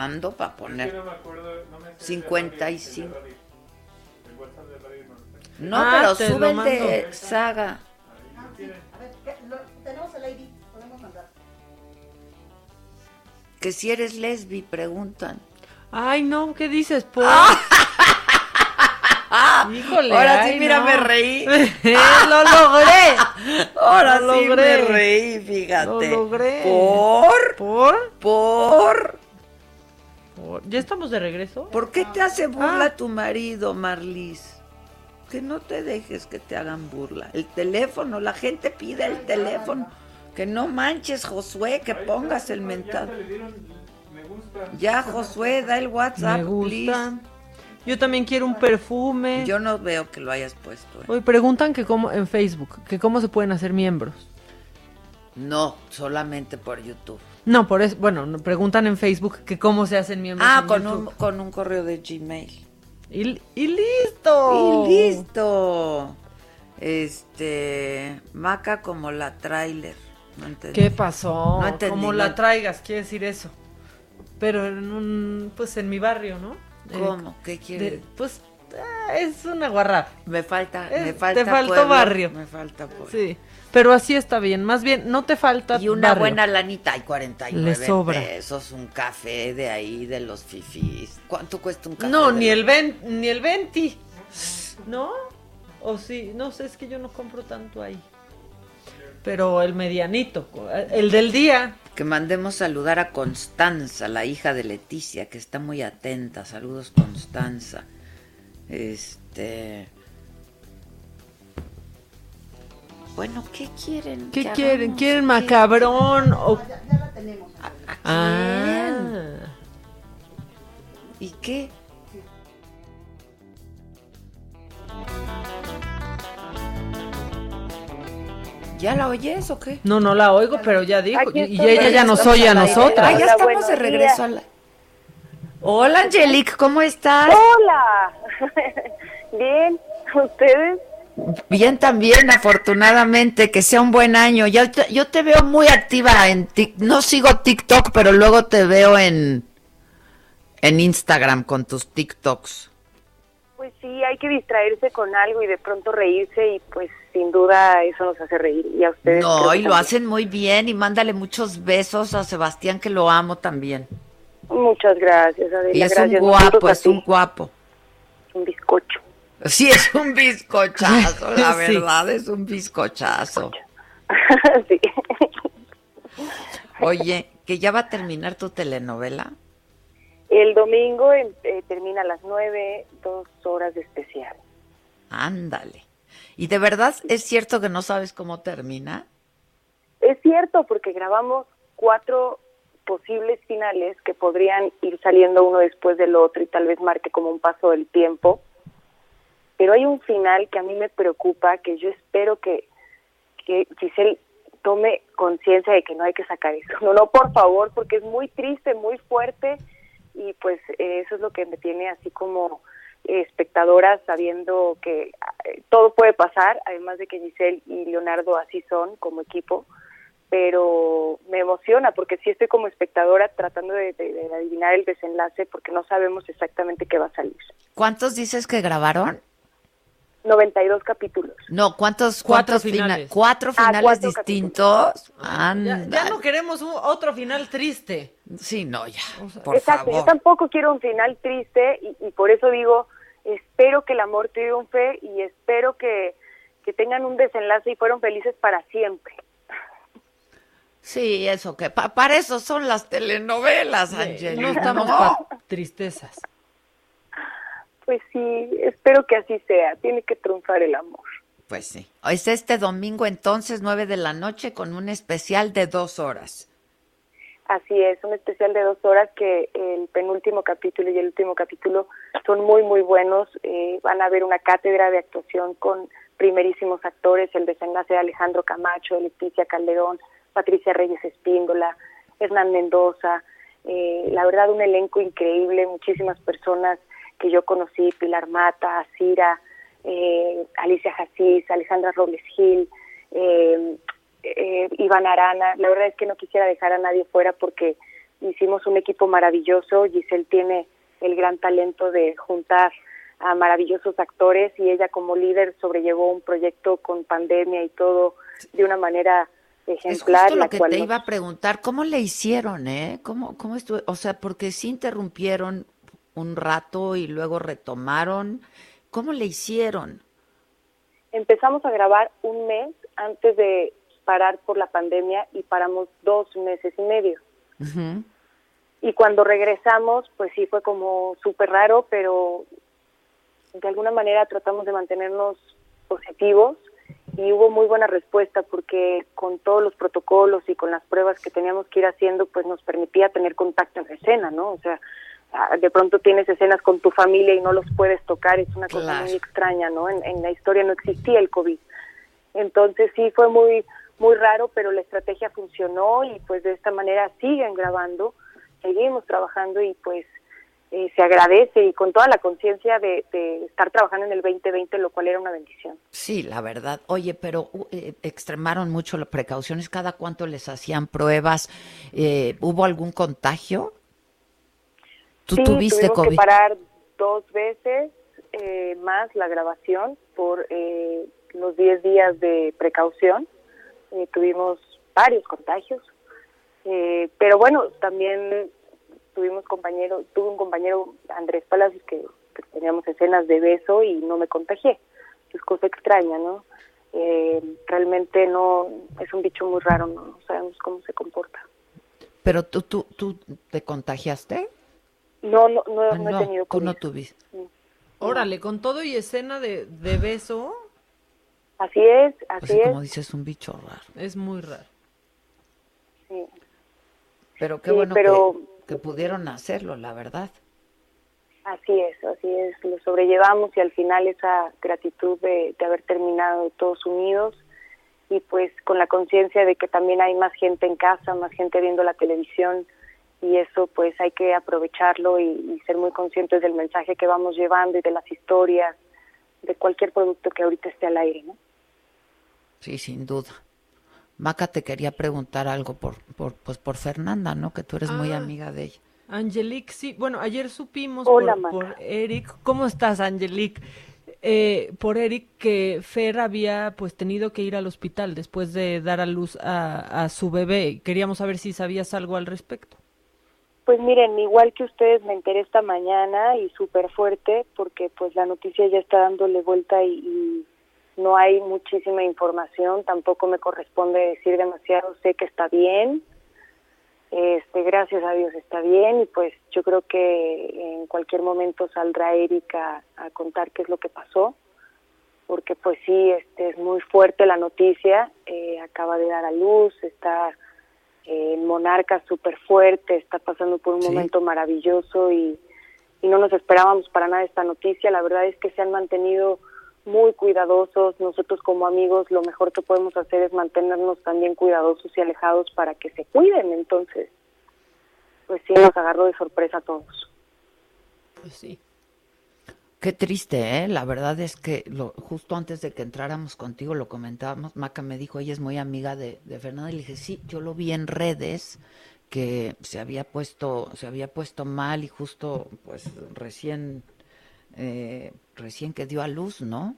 Tardando para poner 55. No, Ah, pero lo sube el de Saga. Tenemos el ID, podemos mandar. Que si eres lesbi, preguntan. Ay, no, ¿qué dices, po? [laughs] Híjole. Ahora sí, ay, mira, no. me reí. [laughs] ¡Lo logré! Ahora Lo sí me logré. reí, fíjate. Lo logré. ¿Por? ¿Por? ¿Por? ¿Ya estamos de regreso? ¿Por qué te hace burla Ah. tu marido, Marlis? Que no te dejes que te hagan burla. El teléfono, la gente pide el teléfono. Que no manches, Josué, que pongas el mental. Ya, Josué, da el WhatsApp, Me gusta. please. Yo también quiero un perfume. Yo no veo que lo hayas puesto. ¿eh? Hoy preguntan que cómo en Facebook, que cómo se pueden hacer miembros. No, solamente por YouTube. No, por eso, bueno, no, preguntan en Facebook que cómo se hacen miembros. Ah, en con YouTube. un, con un correo de Gmail. Y, y listo. Y listo. Este, Maca como la trailer. No entendí. ¿Qué pasó? No entendí, Como no la traigas, quiere decir eso. Pero en un, pues en mi barrio, ¿no? Eh, ¿Cómo? ¿Qué quiere? de- pues ah, es una guarrada. Me falta, Es- me falta te faltó pueblo, barrio. Me falta pueblo. Sí, pero así está bien. Más bien, no te falta Y una barrio. buena lanita, hay 49 Le sobra. pesos, un café de ahí, de los fifís. ¿Cuánto cuesta un café? No, ni el, ven, ni el 20. ¿No? O sí, no sé, es que yo no compro tanto ahí. Pero el medianito, el del día. Que mandemos saludar a Constanza, la hija de Leticia, que está muy atenta. Saludos, Constanza. Este. Bueno, ¿qué quieren? ¿Qué quieren? ¿Quieren macabrón? O... Ya, la tenemos. Ah. ¿Y qué? ¿Ya la oyes o qué? No, no la oigo, pero ya dijo. Y ella ya, ya nos oye a nosotras. Ah, ya estamos de regreso a la... Hola, Angelique, ¿cómo estás? Hola. [laughs] Bien, ¿ustedes? Bien también, afortunadamente, que sea un buen año. Ya yo te veo muy activa en Tik- no sigo TikTok, pero luego te veo en en Instagram con tus TikToks. Pues sí, hay que distraerse con algo y de pronto reírse y pues sin duda eso nos hace reír. Y a ustedes. No, y lo también. hacen muy bien y mándale muchos besos a Sebastián que lo amo también. Muchas gracias, Adela. Y es gracias. un guapo, es un guapo. Un bizcocho. Sí, es un bizcochazo, la [laughs] Sí. verdad, es un bizcochazo. [laughs] sí. Oye, que ya va a terminar tu telenovela. El domingo eh, eh, termina a las nueve, dos horas de especial. Ándale. ¿Y de verdad es cierto que no sabes cómo termina? Es cierto, porque grabamos cuatro posibles finales que podrían ir saliendo uno después del otro y tal vez marque como un paso del tiempo. Pero hay un final que a mí me preocupa, que yo espero que, que Giselle tome conciencia de que no hay que sacar eso. [laughs] No, no, por favor, porque es muy triste, muy fuerte y pues eh, eso es lo que me tiene así como eh, espectadora sabiendo que eh, todo puede pasar, además de que Giselle y Leonardo así son como equipo, pero me emociona porque sí estoy como espectadora tratando de, adivinar el desenlace porque no sabemos exactamente qué va a salir. ¿Cuántos dices que grabaron? 92 capítulos. No, ¿cuántos, Cuatro cuántos fina- finales. ¿Cuatro Ah, finales cuatro distintos? Ya, ya no queremos un- otro final triste. Sí, no, ya. Por Exacto, yo tampoco quiero un final triste y, y por eso digo, espero que el amor triunfe y espero que, que tengan un desenlace y fueron felices para siempre. Sí, eso que pa- para eso son las telenovelas, Angelica. No estamos ¿no? para tristezas. Pues sí, espero que así sea, tiene que triunfar el amor. Pues sí. Es este domingo entonces, nueve de la noche, con un especial de dos horas. Así es, un especial de dos horas que el penúltimo capítulo y el último capítulo son muy, muy buenos. Eh, van a haber una cátedra de actuación con primerísimos actores, el desenlace de Alejandro Camacho, Leticia Calderón, Patricia Reyes Espíndola, Hernán Mendoza. Eh, la verdad, un elenco increíble, muchísimas personas que yo conocí, Pilar Mata, Cira, eh, Alicia Jasís, Alejandra Robles Gil, eh, eh, Iván Arana. La verdad es que no quisiera dejar a nadie fuera porque hicimos un equipo maravilloso. Giselle tiene el gran talento de juntar a maravillosos actores y ella como líder sobrellevó un proyecto con pandemia y todo de una manera Es ejemplar. justo la lo que te nos- iba a preguntar, ¿cómo le hicieron, eh? ¿Cómo, cómo estuvo? O sea, porque sí interrumpieron un rato y luego retomaron. ¿Cómo le hicieron? Empezamos a grabar un mes antes de parar por la pandemia y paramos dos meses y medio. Y cuando regresamos, pues sí fue como súper raro, pero de alguna manera tratamos de mantenernos positivos y hubo muy buena respuesta porque con todos los protocolos y con las pruebas que teníamos que ir haciendo, pues nos permitía tener contacto en escena, ¿no? O sea, de pronto tienes escenas con tu familia y no los puedes tocar, es una cosa muy extraña, ¿no? En, en la historia no existía el COVID. Entonces sí fue muy muy raro, pero la estrategia funcionó y pues de esta manera siguen grabando, seguimos trabajando y pues eh, se agradece y con toda la conciencia de, de estar trabajando en el 2020, lo cual era una bendición. Sí, la verdad. Oye, pero uh, eh, extremaron mucho las precauciones. ¿Cada cuánto les hacían pruebas? Eh, ¿Hubo algún contagio? ¿Tú sí, tuviste COVID? que parar dos veces eh, más la grabación por eh, los 10 días de precaución. Eh, tuvimos varios contagios, Eh, pero bueno, también tuvimos compañero, tuve un compañero Andrés Palacios que, que teníamos escenas de beso y no me contagié. Es cosa extraña, ¿no? Eh, realmente no es un bicho muy raro, no, no sabemos cómo se comporta. ¿Pero tú, tú, tú te contagiaste? No, no, no, Ah, no he tenido tú no COVID. tuviste. Órale, con todo y escena de, de beso. Así es, O así sea, es. como dices, un bicho raro. Es muy raro. sí. Pero qué Sí, bueno pero- que, que pudieron hacerlo, la verdad. Así es, así es, lo sobrellevamos y al final esa gratitud de, de haber terminado todos unidos y pues con la conciencia de que también hay más gente en casa, más gente viendo la televisión y eso pues hay que aprovecharlo y, y ser muy conscientes del mensaje que vamos llevando y de las historias de cualquier producto que ahorita esté al aire, ¿no? Sí, sin duda. Maca te quería preguntar algo por, por, pues por Fernanda, ¿no? Que tú eres muy Ah. amiga de ella. Angelique, sí, bueno, ayer supimos Hola, por, Maca. por Eric, ¿cómo estás, Angelique? Eh, por Eric que Fer había pues tenido que ir al hospital después de dar a luz a, a su bebé. Queríamos saber si sabías algo al respecto. Pues miren, igual que ustedes me enteré esta mañana y súper fuerte porque pues la noticia ya está dándole vuelta y, y no hay muchísima información, tampoco me corresponde decir demasiado, sé que está bien, este, gracias a Dios está bien y pues yo creo que en cualquier momento saldrá Erika a contar qué es lo que pasó, porque pues sí, este, es muy fuerte la noticia, eh, acaba de dar a luz, está eh, monarca súper fuerte, está pasando por un Sí. momento maravilloso y, y no nos esperábamos para nada esta noticia. La verdad es que se han mantenido muy cuidadosos. Nosotros como amigos lo mejor que podemos hacer es mantenernos también cuidadosos y alejados para que se cuiden. Entonces, pues sí, nos agarró de sorpresa a todos. Pues sí. Qué triste, ¿eh? La verdad es que lo, justo antes de que entráramos contigo lo comentábamos, Maca me dijo, ella es muy amiga de, de Fernanda, y le dije, sí, yo lo vi en redes que se había puesto, se había puesto mal y justo pues recién, eh, recién que dio a luz, ¿no?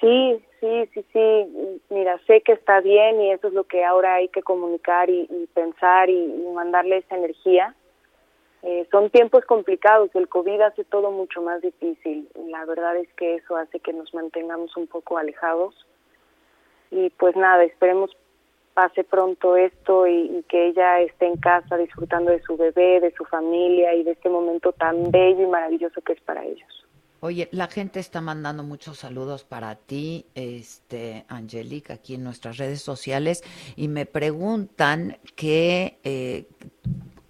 Sí, sí, sí, sí. Mira, sé que está bien y eso es lo que ahora hay que comunicar y, pensar y mandarle esa energía. Eh, son tiempos complicados, el COVID hace todo mucho más difícil. La verdad es que eso hace que nos mantengamos un poco alejados. Y pues nada, esperemos pase pronto esto y, que ella esté en casa disfrutando de su bebé, de su familia y de este momento tan bello y maravilloso que es para ellos. Oye, la gente está mandando muchos saludos para ti, este, Angelique, aquí en nuestras redes sociales, y me preguntan que, eh,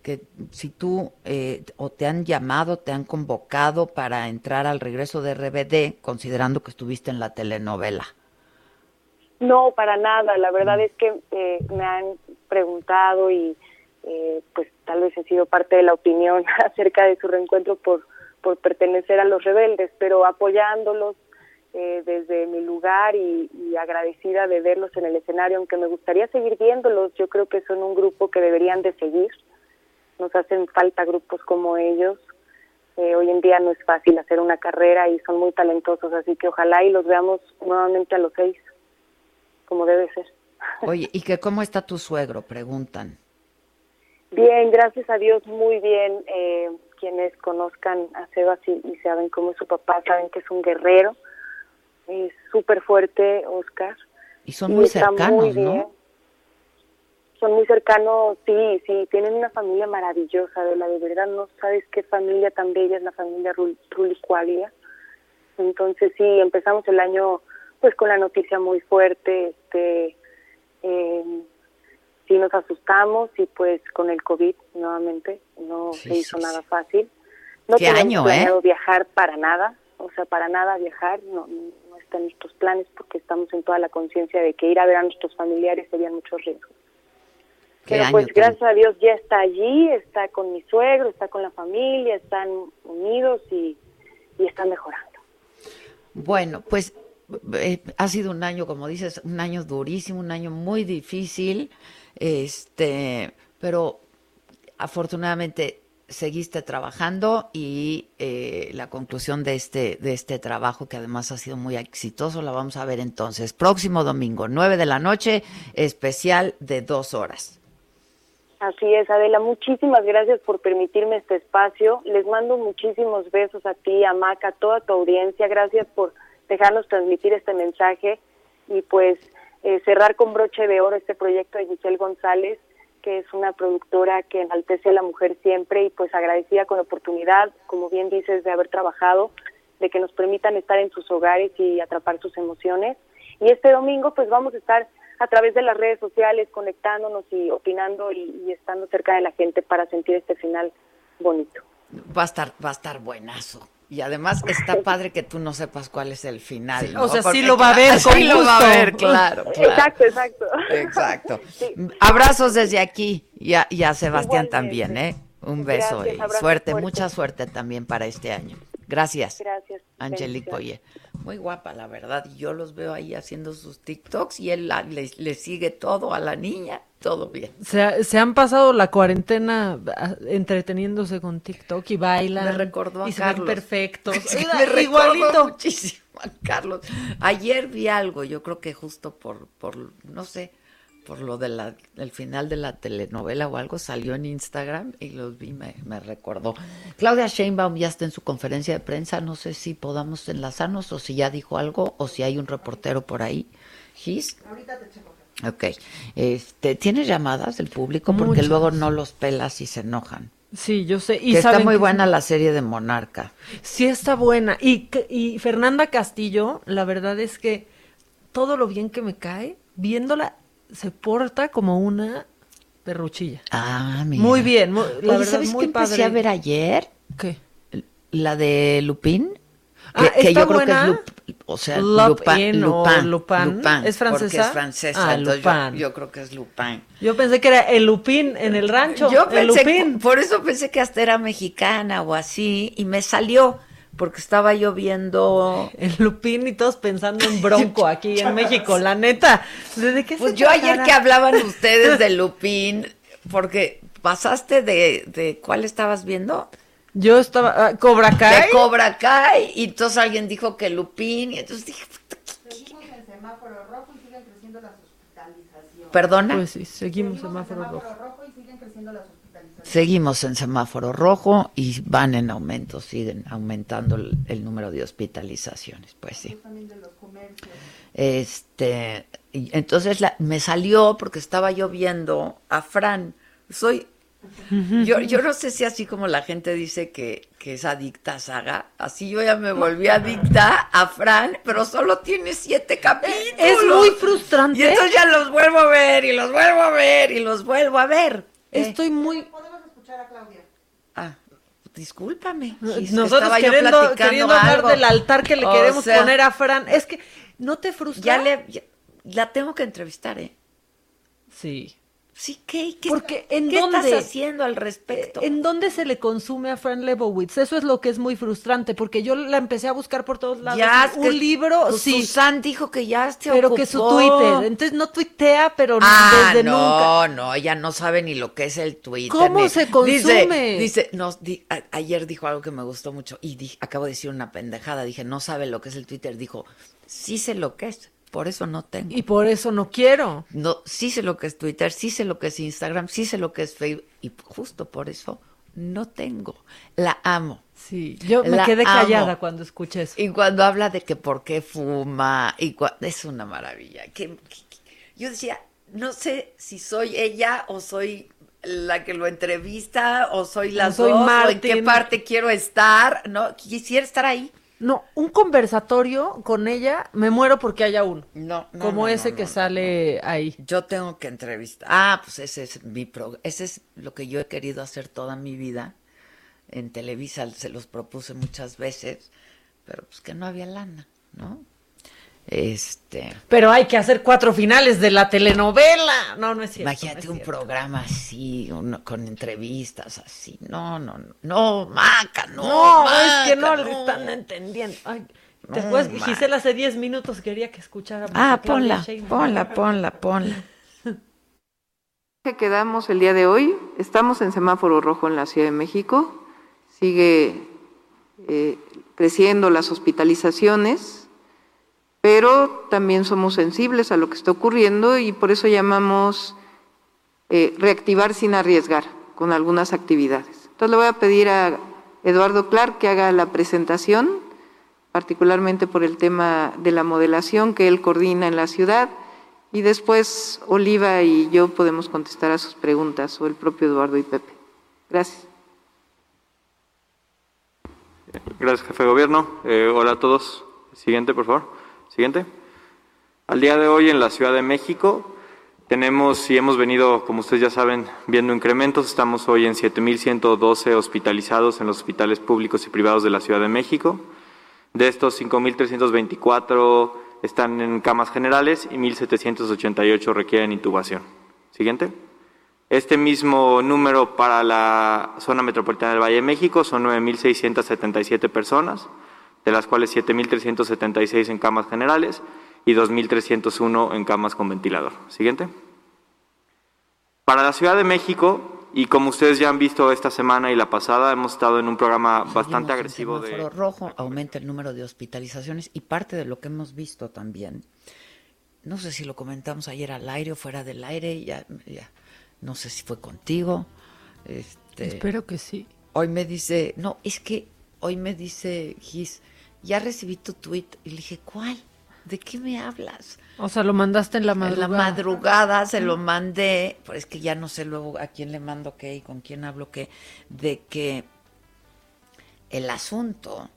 que si tú eh, o te han llamado, te han convocado para entrar al regreso de RBD, considerando que estuviste en la telenovela. No, para nada. La verdad es que eh, me han preguntado y eh, pues tal vez he sido parte de la opinión [laughs] acerca de su reencuentro por, por pertenecer a los rebeldes, pero apoyándolos eh, desde mi lugar y, y agradecida de verlos en el escenario, aunque me gustaría seguir viéndolos. Yo creo que son un grupo que deberían de seguir. Nos hacen falta grupos como ellos. Eh, hoy en día no es fácil hacer una carrera y son muy talentosos, así que ojalá y los veamos nuevamente a los seis como debe ser. Oye, ¿y que cómo está tu suegro? Preguntan. Bien, gracias a Dios, muy bien. Eh, quienes conozcan a Sebas y, y saben cómo es su papá, saben que es un guerrero. Es súper fuerte, Oscar. Y son muy muy cercanos, bien. ¿no? Son muy cercanos, sí, sí. Tienen una familia maravillosa, de la de verdad. No sabes qué familia tan bella es la familia Rul- Rulicualia. Entonces, sí, empezamos el año pues con la noticia muy fuerte, este, eh, sí nos asustamos y pues con el COVID nuevamente no Sí, se hizo sí. nada fácil. No Qué tenemos año, ¿eh? planeado viajar para nada, o sea, para nada viajar, no, no está en nuestros planes porque estamos en toda la conciencia de que ir a ver a nuestros familiares serían muchos riesgos. Pero pues tan- gracias a Dios ya está allí, está con mi suegro, está con la familia, están unidos y, y están mejorando. Bueno, pues eh, ha sido un año, como dices, un año durísimo, un año muy difícil, este, pero afortunadamente seguiste trabajando y eh, la conclusión de este de este trabajo que además ha sido muy exitoso la vamos a ver entonces próximo domingo nueve de la noche especial de dos horas. Así es, Adela, muchísimas gracias por permitirme este espacio. Les mando muchísimos besos a ti, a Maca, a toda tu audiencia. Gracias por dejarnos transmitir este mensaje y pues eh, cerrar con broche de oro este proyecto de Giselle González, que es una productora que enaltece a la mujer siempre y pues agradecida con la oportunidad, como bien dices, de haber trabajado, de que nos permitan estar en sus hogares y atrapar sus emociones. Y este domingo pues vamos a estar a través de las redes sociales conectándonos y opinando y, y estando cerca de la gente para sentir este final bonito. Va a estar va a estar buenazo. Y además está [laughs] padre que tú no sepas cuál es el final. Sí, ¿no? o sea, sí lo va a ver con sí lo va a ver, claro, [laughs] claro. Exacto, exacto. Exacto. [laughs] Abrazos desde aquí y a, y a Sebastián también, ¿eh? Un beso Gracias, y suerte, fuerte. mucha suerte también para este año. Gracias. Gracias. Angelique Boye. Muy guapa, la verdad. y Yo los veo ahí haciendo sus TikToks y él la- le, le sigue todo a la niña. Todo bien. Se, se han pasado la cuarentena ah, entreteniéndose con TikTok y bailan. Me recordó a y se ven Carlos. perfectos. [laughs] Sí, me igualito. muchísimo a Carlos. Ayer vi algo, yo creo que justo por, por no sé, por lo del el final de la telenovela o algo, salió en Instagram y los vi, me, me recordó. Claudia Sheinbaum ya está en su conferencia de prensa, no sé si podamos enlazarnos o si ya dijo algo o si hay un reportero por ahí. Gis. Ahorita te checo. Ok. Este, ¿Tienes llamadas del público? Porque Muchas. luego no los pelas y se enojan. Sí, yo sé. Y Que está muy que- buena la serie de Monarca. Sí está buena. Y, que- y Fernanda Castillo, la verdad es que todo lo bien que me cae, viéndola, se porta como una perruchilla. Ah, mira. Muy bien, la Oye, verdad, ¿sabes muy qué empecé padre. a ver ayer? ¿Qué? La de Lupin. Ah, Que, que ¿está yo creo que es Lup- o sea, Lupin Lupin, o Lupin, Lupin. Lupin, ¿Es francesa? Porque es francesa, Ah, entonces yo, Lupin. yo creo que es Lupin. Yo pensé que era el Lupín en el rancho. Yo el pensé, Lupín. por eso pensé que hasta era mexicana o así, y me salió, porque estaba yo viendo... El Lupín y todos pensando en Bronco [laughs] aquí en México, la neta. ¿De qué Pues se yo ayer que hablaban ustedes de [laughs] Lupin, porque pasaste de, de ¿cuál estabas viendo? Yo estaba. ah, ¿Cobra Kai? De Cobra Kai, y entonces alguien dijo que Lupin, y entonces dije, Seguimos en semáforo rojo y siguen creciendo las hospitalizaciones. ¿Perdona? Pues sí, seguimos semáforo rojo. rojo y siguen creciendo las hospitalizaciones. Seguimos en semáforo rojo y van en aumento, siguen aumentando el, el número de hospitalizaciones, pues sí. Este, y entonces la- me salió porque estaba yo viendo a Fran. Soy, yo, yo no sé si así como la gente dice que, que es adicta a Saga, así yo ya me volví adicta a Fran, pero solo tiene siete capítulos. Es muy frustrante. Y entonces ya los vuelvo a ver y los vuelvo a ver y los vuelvo a ver. Estoy muy. Escuchar a Claudia. Ah, discúlpame. Nosotros queriendo, queriendo hablar algo. del altar que le O queremos sea, poner a Fran. Es que, ¿no te frustra? Ya le, ya- la tengo que entrevistar, ¿eh? Sí. Sí, ¿qué? ¿Qué, Porque ¿en ¿qué dónde? estás haciendo al respecto? ¿En dónde se le consume a Fran Lebowitz? Eso es lo que es muy frustrante, porque yo la empecé a buscar por todos lados. Ya, un que- libro, pues sí. Susan dijo que ya se pero ocupó. que su Twitter. Entonces no tuitea, pero Ah, desde no, nunca. no, ella no sabe ni lo que es el Twitter. ¿Cómo ni- se consume? Dice, dice no, di- a- ayer dijo algo que me gustó mucho y di- acabo de decir una pendejada. Dije, no sabe lo que es el Twitter. Dijo, sí sé lo que es, por eso no tengo. Y por eso no quiero. No, sí sé lo que es Twitter, sí sé lo que es Instagram, sí sé lo que es Facebook y justo por eso no tengo. La amo. Sí, yo me La quedé amo. callada cuando escuché eso. Y cuando habla de que por qué fuma, y es una maravilla. Que, yo decía, no sé si soy ella o soy la que lo entrevista o soy las soy dos o en qué parte quiero estar, ¿no? Quisiera estar ahí. No, un conversatorio con ella, me muero porque haya uno. No, no, como no, ese no, que sale ahí. Yo tengo que entrevistar. Ah, pues ese es mi pro, ese es lo que yo he querido hacer toda mi vida. En Televisa se los propuse muchas veces, pero pues que no había lana, ¿no? Este, Pero hay que hacer cuatro finales de la telenovela. No, no es cierto. imagínate no es un cierto. programa así, uno con entrevistas así. No, no, no, no, Maca, no. No, Maca, es que no, le están entendiendo. Ay, No, después, Maca. Gisela hace 10 minutos quería que escucháramos. Ah, ponla, Sheinbaum. ponla, ponla, ponla. que quedamos el día de hoy. Estamos en semáforo rojo en la Ciudad de México. Sigue eh, creciendo las hospitalizaciones, pero también somos sensibles a lo que está ocurriendo y por eso llamamos eh, reactivar sin arriesgar con algunas actividades. Entonces le voy a pedir a Eduardo Clark que haga la presentación, particularmente por el tema de la modelación que él coordina en la ciudad. Y después Oliva y yo podemos contestar a sus preguntas, o el propio Eduardo y Pepe. Gracias. Gracias, jefe de gobierno. Eh, hola a todos. Siguiente, por favor. Siguiente. Al día de hoy en la Ciudad de México tenemos y hemos venido, como ustedes ya saben, viendo incrementos. Estamos hoy en 7.112 hospitalizados en los hospitales públicos y privados de la Ciudad de México. De estos, 5.324 están en camas generales y 1.788 requieren intubación. Siguiente. Este mismo número para la zona metropolitana del Valle de México son 9.677 personas, de las cuales 7.376 en camas generales y 2.301 en camas con ventilador. Siguiente. Para la Ciudad de México, y como ustedes ya han visto esta semana y la pasada, hemos estado en un programa bastante agresivo de... rojo, aumenta el número de hospitalizaciones y parte de lo que hemos visto también, no sé si lo comentamos ayer al aire o fuera del aire, ya, ya no sé si fue contigo. Este, Espero que sí. Hoy me dice, no, es que hoy me dice Gis, ya recibí tu tweet y le dije, ¿cuál? ¿De qué me hablas? O sea, lo mandaste en la En la madrugada. madrugada se lo mandé, pues es que ya no sé luego a quién le mando qué y con quién hablo qué, de que el asunto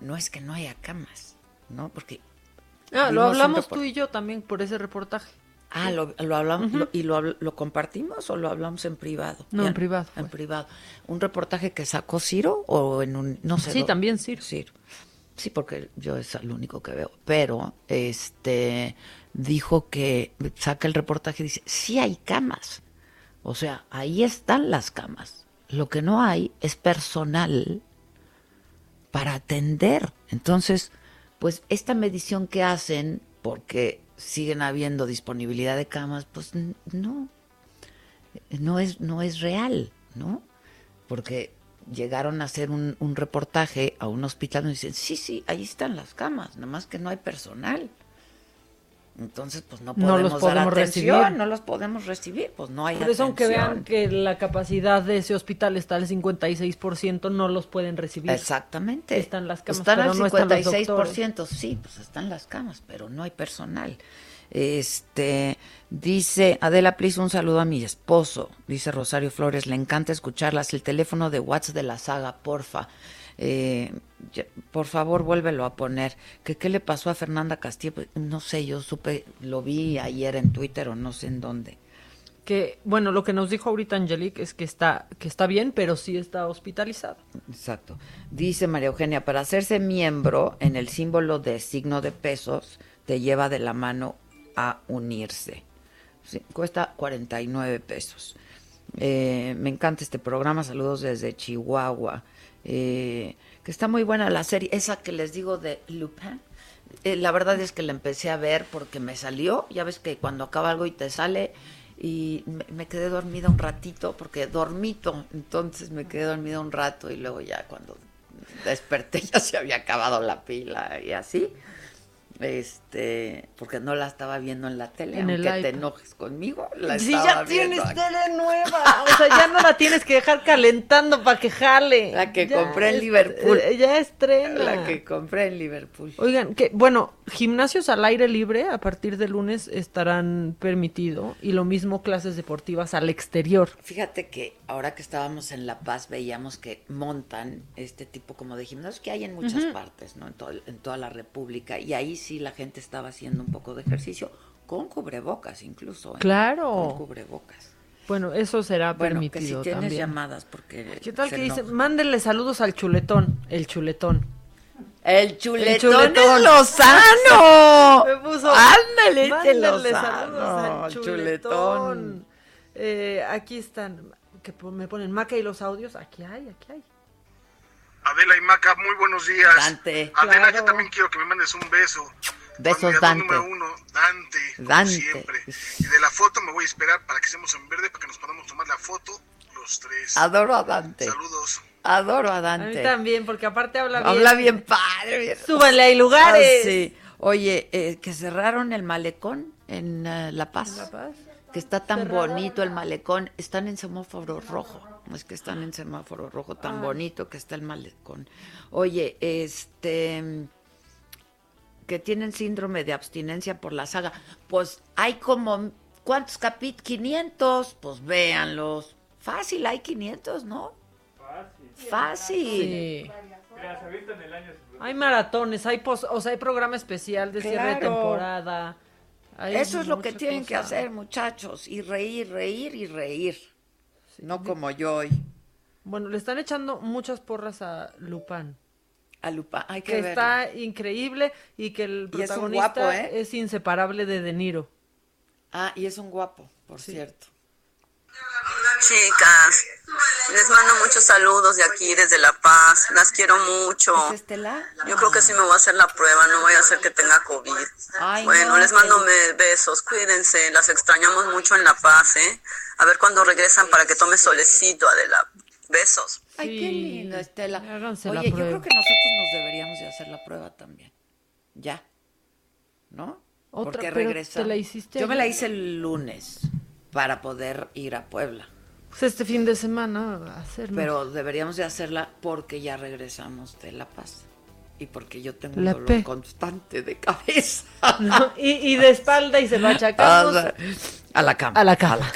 no es que no haya camas, ¿no? Porque Ah, lo hablamos tú y yo también por ese reportaje. Ah, lo, lo hablamos lo- y lo, compartimos o lo hablamos en privado. No, en privado En privado. Un reportaje que sacó Ciro o en un no sé. Sí, también Ciro. Ciro. Sí, porque yo es el único que veo. Pero este dijo que saca el reportaje y dice, sí hay camas. O sea, ahí están las camas. Lo que no hay es personal para atender. Entonces, pues esta medición que hacen, porque siguen habiendo disponibilidad de camas, pues no, no es, no es real, ¿no? Porque llegaron a hacer un, reportaje a un hospital y dicen, sí, sí, ahí están las camas, nada más que no hay personal. Entonces, pues no No podemos, los dar podemos atención, recibir. no los podemos recibir, pues no hay Por eso, aunque vean que la capacidad de ese hospital está al 56%, no los pueden recibir. Exactamente. Están las camas, Están pero al no están los 56%, sí, pues están las camas, pero no hay personal. Este, dice Adela Plis, un saludo a mi esposo, dice Rosario Flores, le encanta escucharlas, el teléfono de WhatsApp de la saga, porfa. Eh, por favor, vuélvelo a poner. ¿Que qué le pasó a Fernanda Castillo? Pues, no sé, yo supe, lo vi ayer en Twitter o no sé en dónde. Que, bueno, lo que nos dijo ahorita Angelique es que está, que está bien, pero sí está hospitalizada. Exacto. Dice María Eugenia, para hacerse miembro en el símbolo de signo de pesos, te lleva de la mano a unirse. Sí, cuesta 49 pesos. Eh, me encanta este programa, saludos desde Chihuahua. Eh, que está muy buena la serie, esa que les digo de Lupin. Eh, la verdad es que la empecé a ver porque me salió, ya ves que cuando acaba algo y te sale, y me, me quedé dormida un ratito, porque dormito, entonces me quedé dormida un rato y luego ya cuando desperté [laughs] ya se había acabado la pila y así. Este, porque no la estaba viendo en la tele, En aunque te enojes conmigo. La Si estaba ya tienes aquí. tele nueva, o sea, ya no la tienes que dejar calentando para que jale. La que Ya compré en Liverpool. eh, Ya estrena. La que compré en Liverpool. Oigan, que bueno, gimnasios al aire libre a partir de lunes estarán permitido y lo mismo clases deportivas al exterior. Fíjate que ahora que estábamos en La Paz veíamos que montan este tipo como de gimnasios que hay en muchas partes, ¿no? En, todo- en toda la República. Y ahí sí la gente estaba haciendo un poco de ejercicio con cubrebocas incluso. ¿eh? Claro. Con cubrebocas. Bueno, eso será Bueno, que si permitido tienes también. llamadas porque ¿Qué tal que dice? Mándenle saludos al chuletón, el chuletón. El chuletón, chuletón. es Lozano. Me puso, Ándale, Lozano, saludos al chuletón. chuletón. Eh, aquí están, que me ponen Maca y los audios. Aquí hay, aquí hay. Adela y Maca, muy buenos días. Dante. Adela, Claro. yo también quiero que me mandes un beso. Besos, Dante. número uno, Dante, como Dante. siempre. Y de la foto me voy a esperar para que estemos en verde, para que nos podamos tomar la foto los tres. Adoro a Dante. Saludos. Adoro a A Dante. mí también, porque aparte habla bien. Habla bien padre. bien- [laughs] Súbanle, hay lugares. Ah, sí. Oye, eh, que cerraron el malecón en eh, La Paz. ¿La Paz? Que está tan bonito el malecón. Están en semáforo rojo. No es que están en semáforo rojo, tan Ay. bonito que está el malecón. Oye, este que tienen síndrome de abstinencia por la saga. Pues hay como ¿cuántos capítulos? 500, pues véanlos. Fácil, hay 500, ¿no? Fácil. Sí. Hay maratones, hay pos- o sea, hay programa especial de cierre de temporada. Hay Eso es lo que tienen que hacer, muchachos. Y reír, reír y reír. No como yo hoy. Bueno, le están echando muchas porras a Lupin. A Lupin, hay que, Que verlo. está increíble y que el es protagonista guapo, ¿eh? es inseparable de De Niro. Ah, y es un guapo, por cierto. Chicas, les mando muchos saludos de aquí, desde La Paz. Las quiero mucho. ¿Es Estela? Yo creo que sí me voy a hacer la prueba, no voy a hacer que tenga COVID. Ay, bueno, no, les mando besos, cuídense, las extrañamos mucho en La Paz, ¿eh? A ver cuándo regresan para que tome solecito, Adela. Besos. Ay, qué linda, Estela. háganse Oye, yo creo que nosotros nos deberíamos de hacer la prueba también. Ya. ¿No? Otra, Porque regresa. ¿te la hiciste Yo me la hice el lunes para poder ir a Puebla. Pues este fin de semana hacerlo. Pero deberíamos de hacerla porque ya regresamos de La Paz. Y porque yo tengo La un dolor P. constante de cabeza. ¿no? y, y de espalda y se va achacando. Ah, o sea, a la cama. A la cama.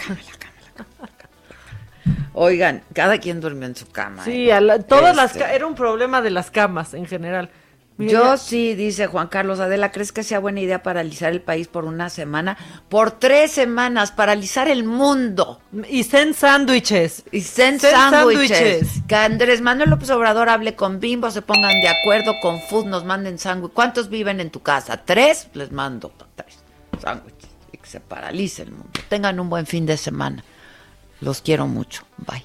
Oigan, cada quien duerme en su cama. Sí, ¿eh? a la- todas las Este, era un problema de las camas en general. Yo sí, dice Juan Carlos Adela, ¿crees que sea buena idea paralizar el país por una semana? Por tres semanas, paralizar el mundo. Y sen sándwiches. Y sen Sen sándwiches. sándwiches. Que Andrés Manuel López Obrador hable con Bimbo, se pongan de acuerdo con Food, nos manden sándwich. ¿Cuántos viven en tu casa? ¿Tres? Les mando tres sándwiches. Y que se paralice el mundo. Tengan un buen fin de semana. Los quiero mucho. Bye.